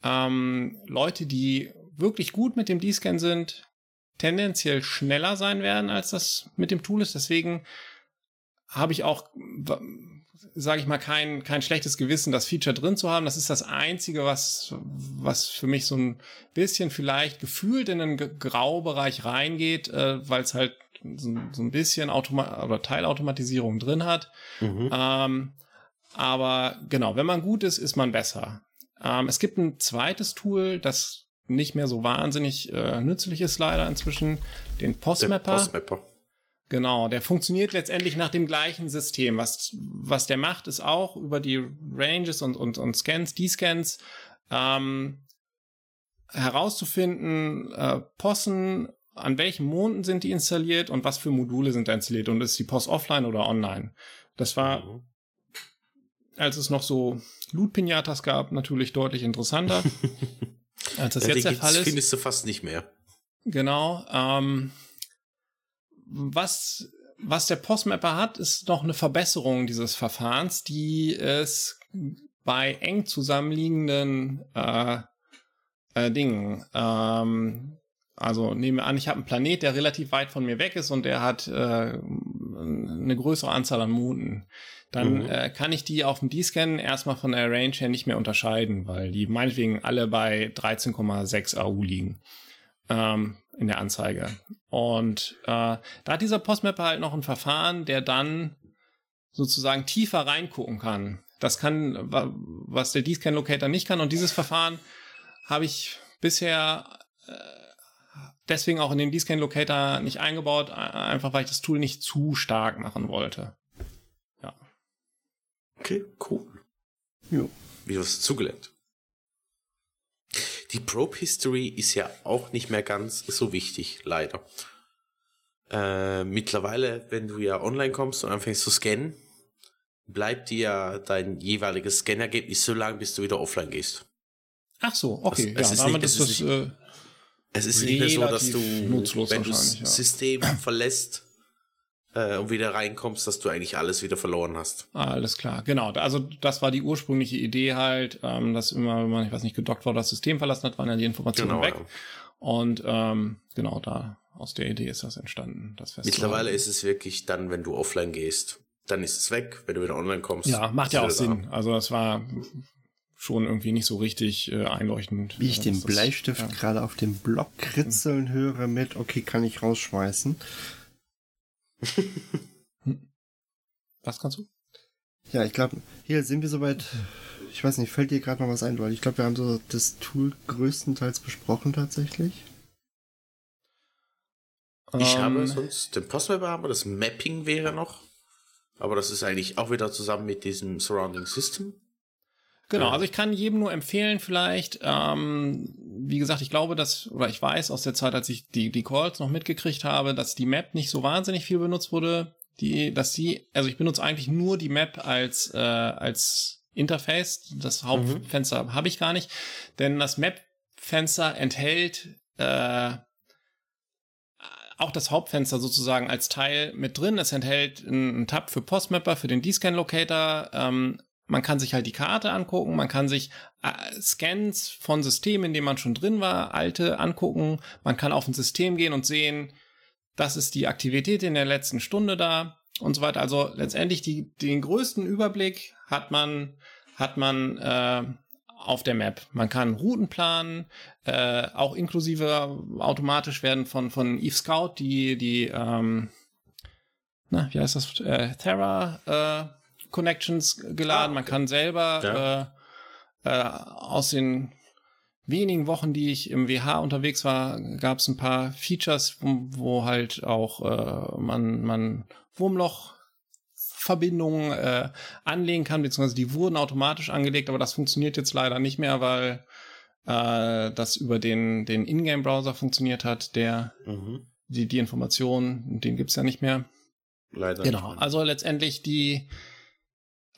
C: ähm, Leute, die wirklich gut mit dem D-Scan sind, tendenziell schneller sein werden, als das mit dem Tool ist. Deswegen habe ich auch, sage ich mal, kein, kein schlechtes Gewissen, das Feature drin zu haben. Das ist das Einzige, was, was für mich so ein bisschen vielleicht gefühlt in den Graubereich reingeht, äh, weil es halt so, so, ein bisschen Automa oder Teilautomatisierung drin hat. Mhm. Ähm, aber genau, wenn man gut ist, ist man besser. Ähm, es gibt ein zweites Tool, das nicht mehr so wahnsinnig äh, nützlich ist leider inzwischen, den Postmapper. Postmapper. Genau, der funktioniert letztendlich nach dem gleichen System. Was, was der macht, ist auch über die Ranges und, und, und Scans, die Scans, ähm, herauszufinden, äh, Possen, an welchen Monden sind die installiert und was für Module sind da installiert und ist die Post offline oder online. Das war, mhm. als es noch so Loot-Pinatas gab, natürlich deutlich interessanter. Als das ja, jetzt der Fall ist.
B: findest du fast nicht mehr.
C: Genau. Ähm, was, was der Postmapper hat, ist noch eine Verbesserung dieses Verfahrens, die es bei eng zusammenliegenden äh, äh, Dingen, ähm, also nehmen wir an, ich habe einen Planet, der relativ weit von mir weg ist und der hat äh, eine größere Anzahl an Monden dann mhm. äh, kann ich die auf dem D-Scan erstmal von der Range her nicht mehr unterscheiden, weil die meinetwegen alle bei 13,6 AU liegen ähm, in der Anzeige. Und äh, da hat dieser Postmapper halt noch ein Verfahren, der dann sozusagen tiefer reingucken kann. Das kann, was der D-Scan Locator nicht kann. Und dieses Verfahren habe ich bisher äh, deswegen auch in den D-Scan Locator nicht eingebaut, einfach weil ich das Tool nicht zu stark machen wollte.
B: Okay, cool. Ja. Wie hast du zugelernt? die Probe History ist ja auch nicht mehr ganz so wichtig, leider. Äh, mittlerweile, wenn du ja online kommst und anfängst zu scannen, bleibt dir dein jeweiliges Scannergebnis so lange, bis du wieder offline gehst.
C: Ach so, okay.
B: Es- es
C: ja,
B: ist
C: damit
B: nicht-
C: ist
B: es
C: das
B: ist
C: äh,
B: Es ist nicht mehr so, dass du, wenn du das
C: ja.
B: System verlässt äh, und wieder reinkommst, dass du eigentlich alles wieder verloren hast.
C: Alles klar, genau. Also das war die ursprüngliche Idee halt, ähm, dass immer, wenn man, ich weiß nicht, gedockt war, das System verlassen hat, waren ja die Informationen
B: Genau.
C: weg.
B: ja.
C: Und ähm, genau, da aus der Idee ist das entstanden. Das.
B: Mittlerweile ist es wirklich dann, wenn du offline gehst, dann ist es weg. Wenn du wieder online kommst,
C: ja macht ja auch Sinn. Also das war schon irgendwie nicht so richtig äh, einleuchtend.
A: Wie ich
C: äh,
A: den Bleistift
C: ja.
A: gerade auf dem Block kritzeln höre mit, okay, kann ich rausschmeißen.
C: Was kannst du?
A: Ja, ich glaube, hier sind wir soweit. Ich weiß nicht, fällt dir gerade noch was ein, weil ich glaube, wir haben so das Tool größtenteils besprochen tatsächlich.
B: Ich
C: Ähm,
B: habe sonst den Postmapper haben wir, das Mapping wäre noch. Aber das ist eigentlich auch wieder zusammen mit diesem Surrounding System.
C: Genau, also ich kann jedem nur empfehlen, vielleicht, ähm, wie gesagt, ich glaube, dass, oder ich weiß aus der Zeit, als ich die, die Calls noch mitgekriegt habe, dass die Map nicht so wahnsinnig viel benutzt wurde. Die, dass die, also ich benutze eigentlich nur die Map als, äh, als Interface. Das Hauptfenster habe ich gar nicht, denn das Map-Fenster enthält äh, auch das Hauptfenster sozusagen als Teil mit drin. Es enthält einen, einen Tab für Postmapper, für den D-Scan-Locator. Ähm, man kann sich halt die Karte angucken, man kann sich äh, Scans von Systemen, in denen man schon drin war, alte angucken. Man kann auf ein System gehen und sehen, das ist die Aktivität in der letzten Stunde da und so weiter. Also letztendlich die, den größten Überblick hat man, hat man äh, auf der Map. Man kann Routen planen, äh, auch inklusive automatisch werden von, von Eve Scout, die, die, ähm, na, wie heißt das, äh, Terra äh, Connections geladen.
B: Ah,
C: Man kann selber
B: Ja.
C: äh, äh, aus den wenigen Wochen, die ich im WH unterwegs war, gab es ein paar Features, wo, wo halt auch äh, man, man Wurmloch Verbindungen äh, anlegen kann, beziehungsweise die wurden automatisch angelegt, aber das funktioniert jetzt leider nicht mehr, weil äh, das über den, den Ingame-Browser funktioniert hat, der
B: Mhm.
C: die, die Informationen, den gibt's ja nicht mehr.
B: Leider
C: Genau. Also letztendlich die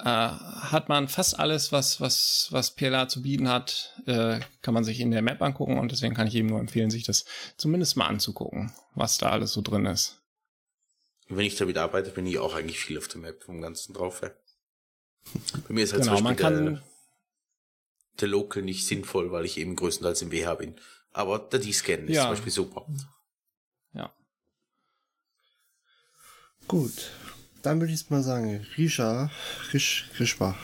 C: äh, hat man fast alles, was, was, was PLA zu bieten hat, äh, kann man sich in der Map angucken und deswegen kann ich eben nur empfehlen, sich das zumindest mal anzugucken, was da alles so drin ist.
B: Wenn ich damit arbeite, bin ich auch eigentlich viel auf der Map vom Ganzen drauf. Ja. Bei mir ist halt
C: Genau,
B: zum
C: man
B: Beispiel
C: kann,
B: der, der Local nicht sinnvoll, weil ich eben größtenteils im WH bin. Aber der D-Scan ist
C: Ja.
B: zum Beispiel super.
C: ja.
A: Gut. Dann würde ich mal sagen, Risha, Risch, Rischbach.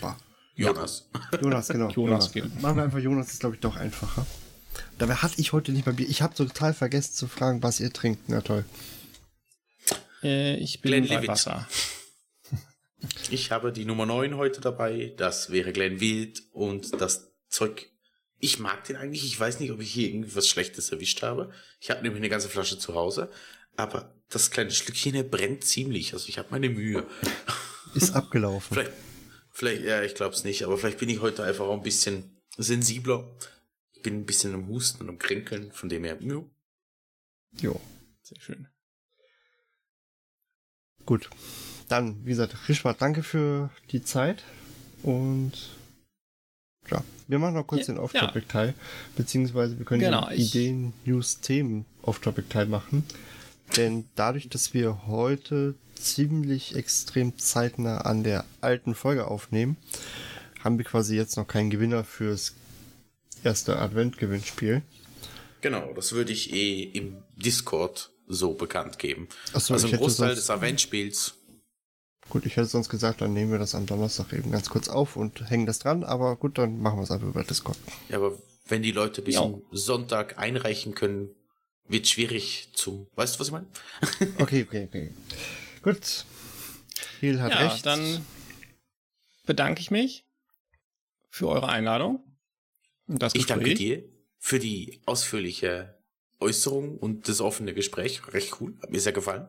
A: Bah.
B: Jonas.
A: Jonas, genau.
C: Jonas geht.
A: Machen wir einfach Jonas, ist glaube ich doch einfacher. Dabei hatte ich heute nicht mal Bier. Ich habe total vergessen zu fragen, was ihr trinkt. Na toll.
C: Äh, ich bin
B: Glenn
C: bei
B: Lewitt.
C: Wasser.
B: Ich habe die Nummer 9 heute dabei. Das wäre Glenn Wild und das Zeug. Ich mag den eigentlich. Ich weiß nicht, ob ich hier irgendwie was Schlechtes erwischt habe. Ich habe nämlich eine ganze Flasche zu Hause. Aber das kleine Schlückchen hier brennt ziemlich. Also ich habe meine Mühe.
A: Ist abgelaufen.
B: Vielleicht, vielleicht, ja, ich glaube es nicht, aber vielleicht bin ich heute einfach auch ein bisschen sensibler. Ich bin ein bisschen am Husten und am Kränkeln, von dem her, ja.
A: jo.
C: Sehr schön.
A: Gut. Dann, wie gesagt, Rischbach, danke für die Zeit. Und ja, wir machen noch kurz
C: Ja,
A: den Off-Topic-Teil. Beziehungsweise wir können
C: Genau,
A: Ideen, News, Themen Off-Topic-Teil machen. Denn dadurch, dass wir heute ziemlich extrem zeitnah an der alten Folge aufnehmen, haben wir quasi jetzt noch keinen Gewinner fürs erste Advent-Gewinnspiel.
B: Genau, das würde ich eh im Discord so bekannt geben.
A: So,
B: also
A: ich
B: ein Großteil
A: sonst-
B: des Adventspiels.
A: Gut, ich hätte sonst gesagt, dann nehmen wir das am Donnerstag eben ganz kurz auf und hängen das dran, aber gut, dann machen wir es einfach über Discord.
B: Ja, aber wenn die Leute bis
C: Ja.
B: zum Sonntag einreichen können, wird schwierig zum. Weißt du, was ich meine?
A: Okay, okay, okay. Gut. Hiel hat
C: Ja,
A: recht.
C: dann bedanke ich mich für eure Einladung. Und das
B: Ich danke dir für die ausführliche Äußerung und das offene Gespräch. Recht cool. Hat mir sehr gefallen.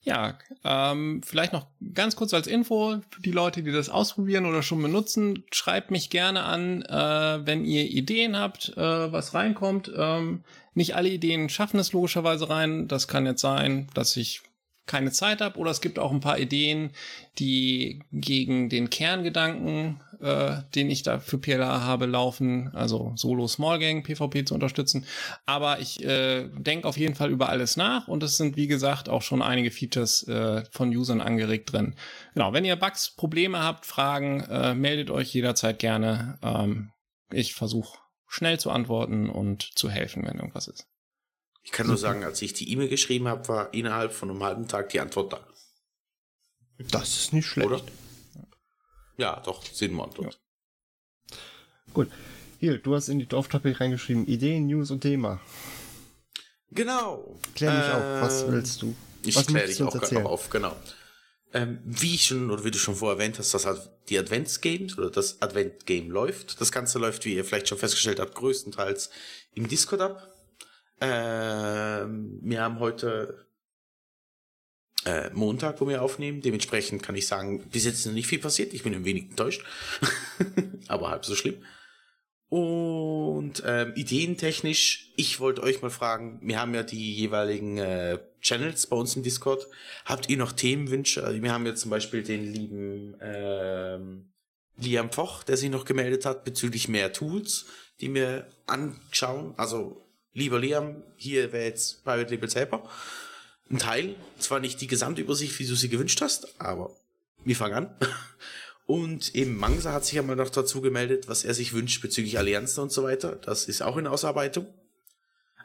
C: Ja, ähm, vielleicht noch ganz kurz als Info für die Leute, die das ausprobieren oder schon benutzen, schreibt mich gerne an, äh, wenn ihr Ideen habt, äh, was reinkommt. Ähm, nicht alle Ideen schaffen es logischerweise rein. Das kann jetzt sein, dass ich keine Zeit habe oder es gibt auch ein paar Ideen, die gegen den Kerngedanken, äh, den ich da für PLA habe, laufen, also Solo Small Gang PvP zu unterstützen. Aber ich äh, denke auf jeden Fall über alles nach und es sind wie gesagt auch schon einige Features äh, von Usern angeregt drin. Genau, wenn ihr Bugs, Probleme habt, Fragen, äh, meldet euch jederzeit gerne. Ähm, ich versuche schnell zu antworten und zu helfen, wenn irgendwas ist.
B: Ich kann nur sagen, als ich die E-Mail geschrieben habe, war innerhalb von einem halben Tag die Antwort da.
A: Das ist nicht schlecht. Oder?
B: Ja, doch, sehen wir Antwort.
A: Ja. Gut. Hier, du hast in die Dorftopic reingeschrieben, Ideen, News und Thema.
B: Genau.
A: Klär mich äh, auf, was ähm, willst du?
B: Ich kläre dich auch gerade auf, genau. Ähm, wie ich schon, oder wie du schon vorher erwähnt hast, dass halt die Advents-Games oder das Advent-Game läuft. Das Ganze läuft, wie ihr vielleicht schon festgestellt habt, größtenteils im Discord ab. Ähm, wir haben heute äh, Montag, wo wir aufnehmen. Dementsprechend kann ich sagen, bis jetzt ist noch nicht viel passiert. Ich bin ein wenig enttäuscht. Aber halb so schlimm. Und ähm, ideentechnisch, ich wollte euch mal fragen, wir haben ja die jeweiligen äh, Channels bei uns im Discord. Habt ihr noch Themenwünsche? Also wir haben jetzt zum Beispiel den lieben ähm, Liam Foch, der sich noch gemeldet hat bezüglich mehr Tools, die wir anschauen. Also lieber Liam, hier wäre jetzt Private Label selber ein Teil. Zwar nicht die Gesamtübersicht, wie du sie gewünscht hast, aber wir fangen an. Und eben Mangsa hat sich ja mal noch dazu gemeldet, was er sich wünscht bezüglich Allianzen und so weiter. Das ist auch in Ausarbeitung.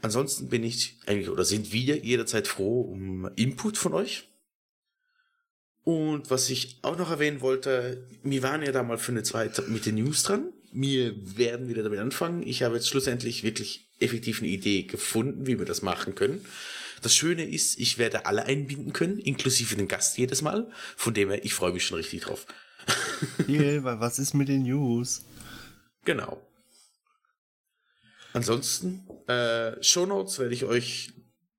B: Ansonsten bin ich eigentlich oder sind wir jederzeit froh um Input von euch. Und was ich auch noch erwähnen wollte, wir waren ja da mal für eine zweite mit den News dran. Wir werden wieder damit anfangen. Ich habe jetzt schlussendlich wirklich effektiv eine Idee gefunden, wie wir das machen können. Das Schöne ist, ich werde alle einbinden können, inklusive den Gast jedes Mal. Von dem her, ich freue mich schon richtig drauf.
A: Viel, was ist mit den News?
B: Genau. Ansonsten, äh, Show Notes werde ich euch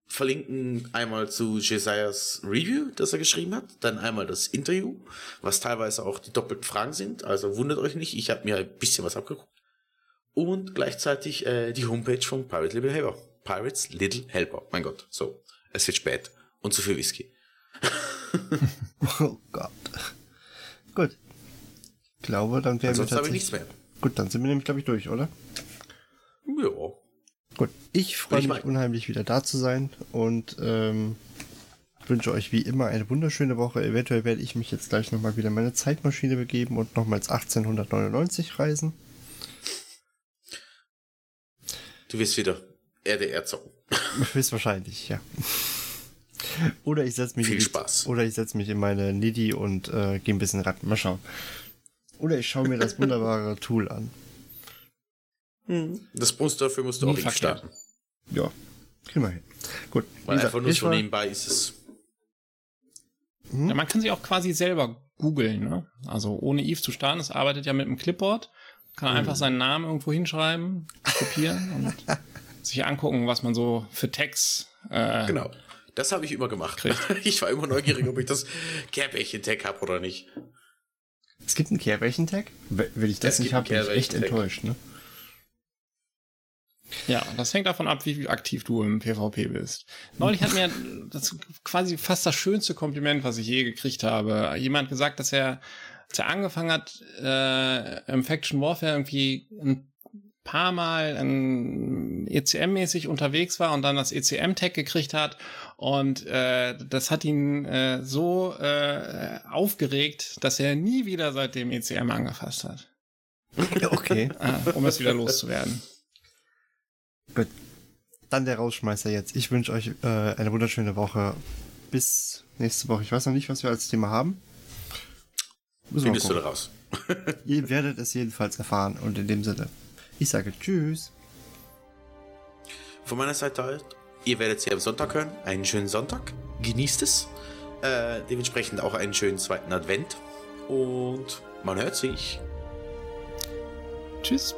B: verlinken einmal zu Jesiahs Review, das er geschrieben hat, dann einmal das Interview, was teilweise auch die doppelten Fragen sind, also wundert euch nicht, ich habe mir ein bisschen was abgeguckt. Und gleichzeitig äh, die Homepage von Pirate Little Helper. Pirates Little Helper. Mein Gott, so, es wird spät und zu viel Whisky.
A: oh Gott. Gut. Ich glaube, dann wären
B: Ansonsten wir habe ich nichts mehr.
A: Gut, dann sind wir nämlich, glaube ich, durch, oder?
B: Ja.
A: Gut, ich freue mich unheimlich wieder da zu sein und ähm, wünsche euch wie immer eine wunderschöne Woche. Eventuell werde ich mich jetzt gleich nochmal wieder in meine Zeitmaschine begeben und nochmals 1899 reisen.
B: Du wirst wieder RDR zocken.
A: Höchstwahrscheinlich, ja. Oder ich setze mich,
B: Viel Spaß.
A: oder ich setze mich in meine Niddy und äh, gehe ein bisschen ran. Mal schauen. Oder ich schaue mir das wunderbare Tool an.
B: Hm. Das musst dafür musst du Nie auch nicht starten.
A: Ja, kriegen wir hin. Gut.
B: Weil gesagt, einfach nur so nebenbei ist es.
C: Hm? Ja, man kann sich auch quasi selber googeln, ne? Also ohne Eve zu starten, es arbeitet ja mit einem Clipboard. Kann hm. einfach seinen Namen irgendwo hinschreiben, kopieren und sich angucken, was man so für Tags. Äh,
B: genau. Das habe ich immer gemacht. Kriegt. Ich war immer neugierig, ob ich das Kerbärchen-Tag habe oder nicht.
A: Es gibt einen Kerbärchen-Tag? Wenn ich das es nicht habe, bin ich echt enttäuscht, ne?
C: Ja, das hängt davon ab, wie aktiv du im PvP bist. Neulich hat mir das quasi fast das schönste Kompliment, was ich je gekriegt habe, jemand gesagt, dass er, als er angefangen hat, äh, im Faction Warfare irgendwie ein paar Mal ECM-mäßig unterwegs war und dann das ECM-Tag gekriegt hat. Und äh, das hat ihn äh, so äh, aufgeregt, dass er nie wieder seitdem ECM angefasst hat.
A: Okay.
C: äh, um es wieder loszuwerden.
A: Gut. Dann der Rausschmeißer jetzt. Ich wünsche euch äh, eine wunderschöne Woche. Bis nächste Woche. Ich weiß noch nicht, was wir als Thema haben.
B: Findest du da raus?
A: Ihr werdet es jedenfalls erfahren. Und in dem Sinne, ich sage Tschüss.
B: Von meiner Seite halt, ihr werdet sie am Sonntag hören. Einen schönen Sonntag. Genießt es. Äh, dementsprechend auch einen schönen zweiten Advent. Und man hört sich.
C: Tschüss.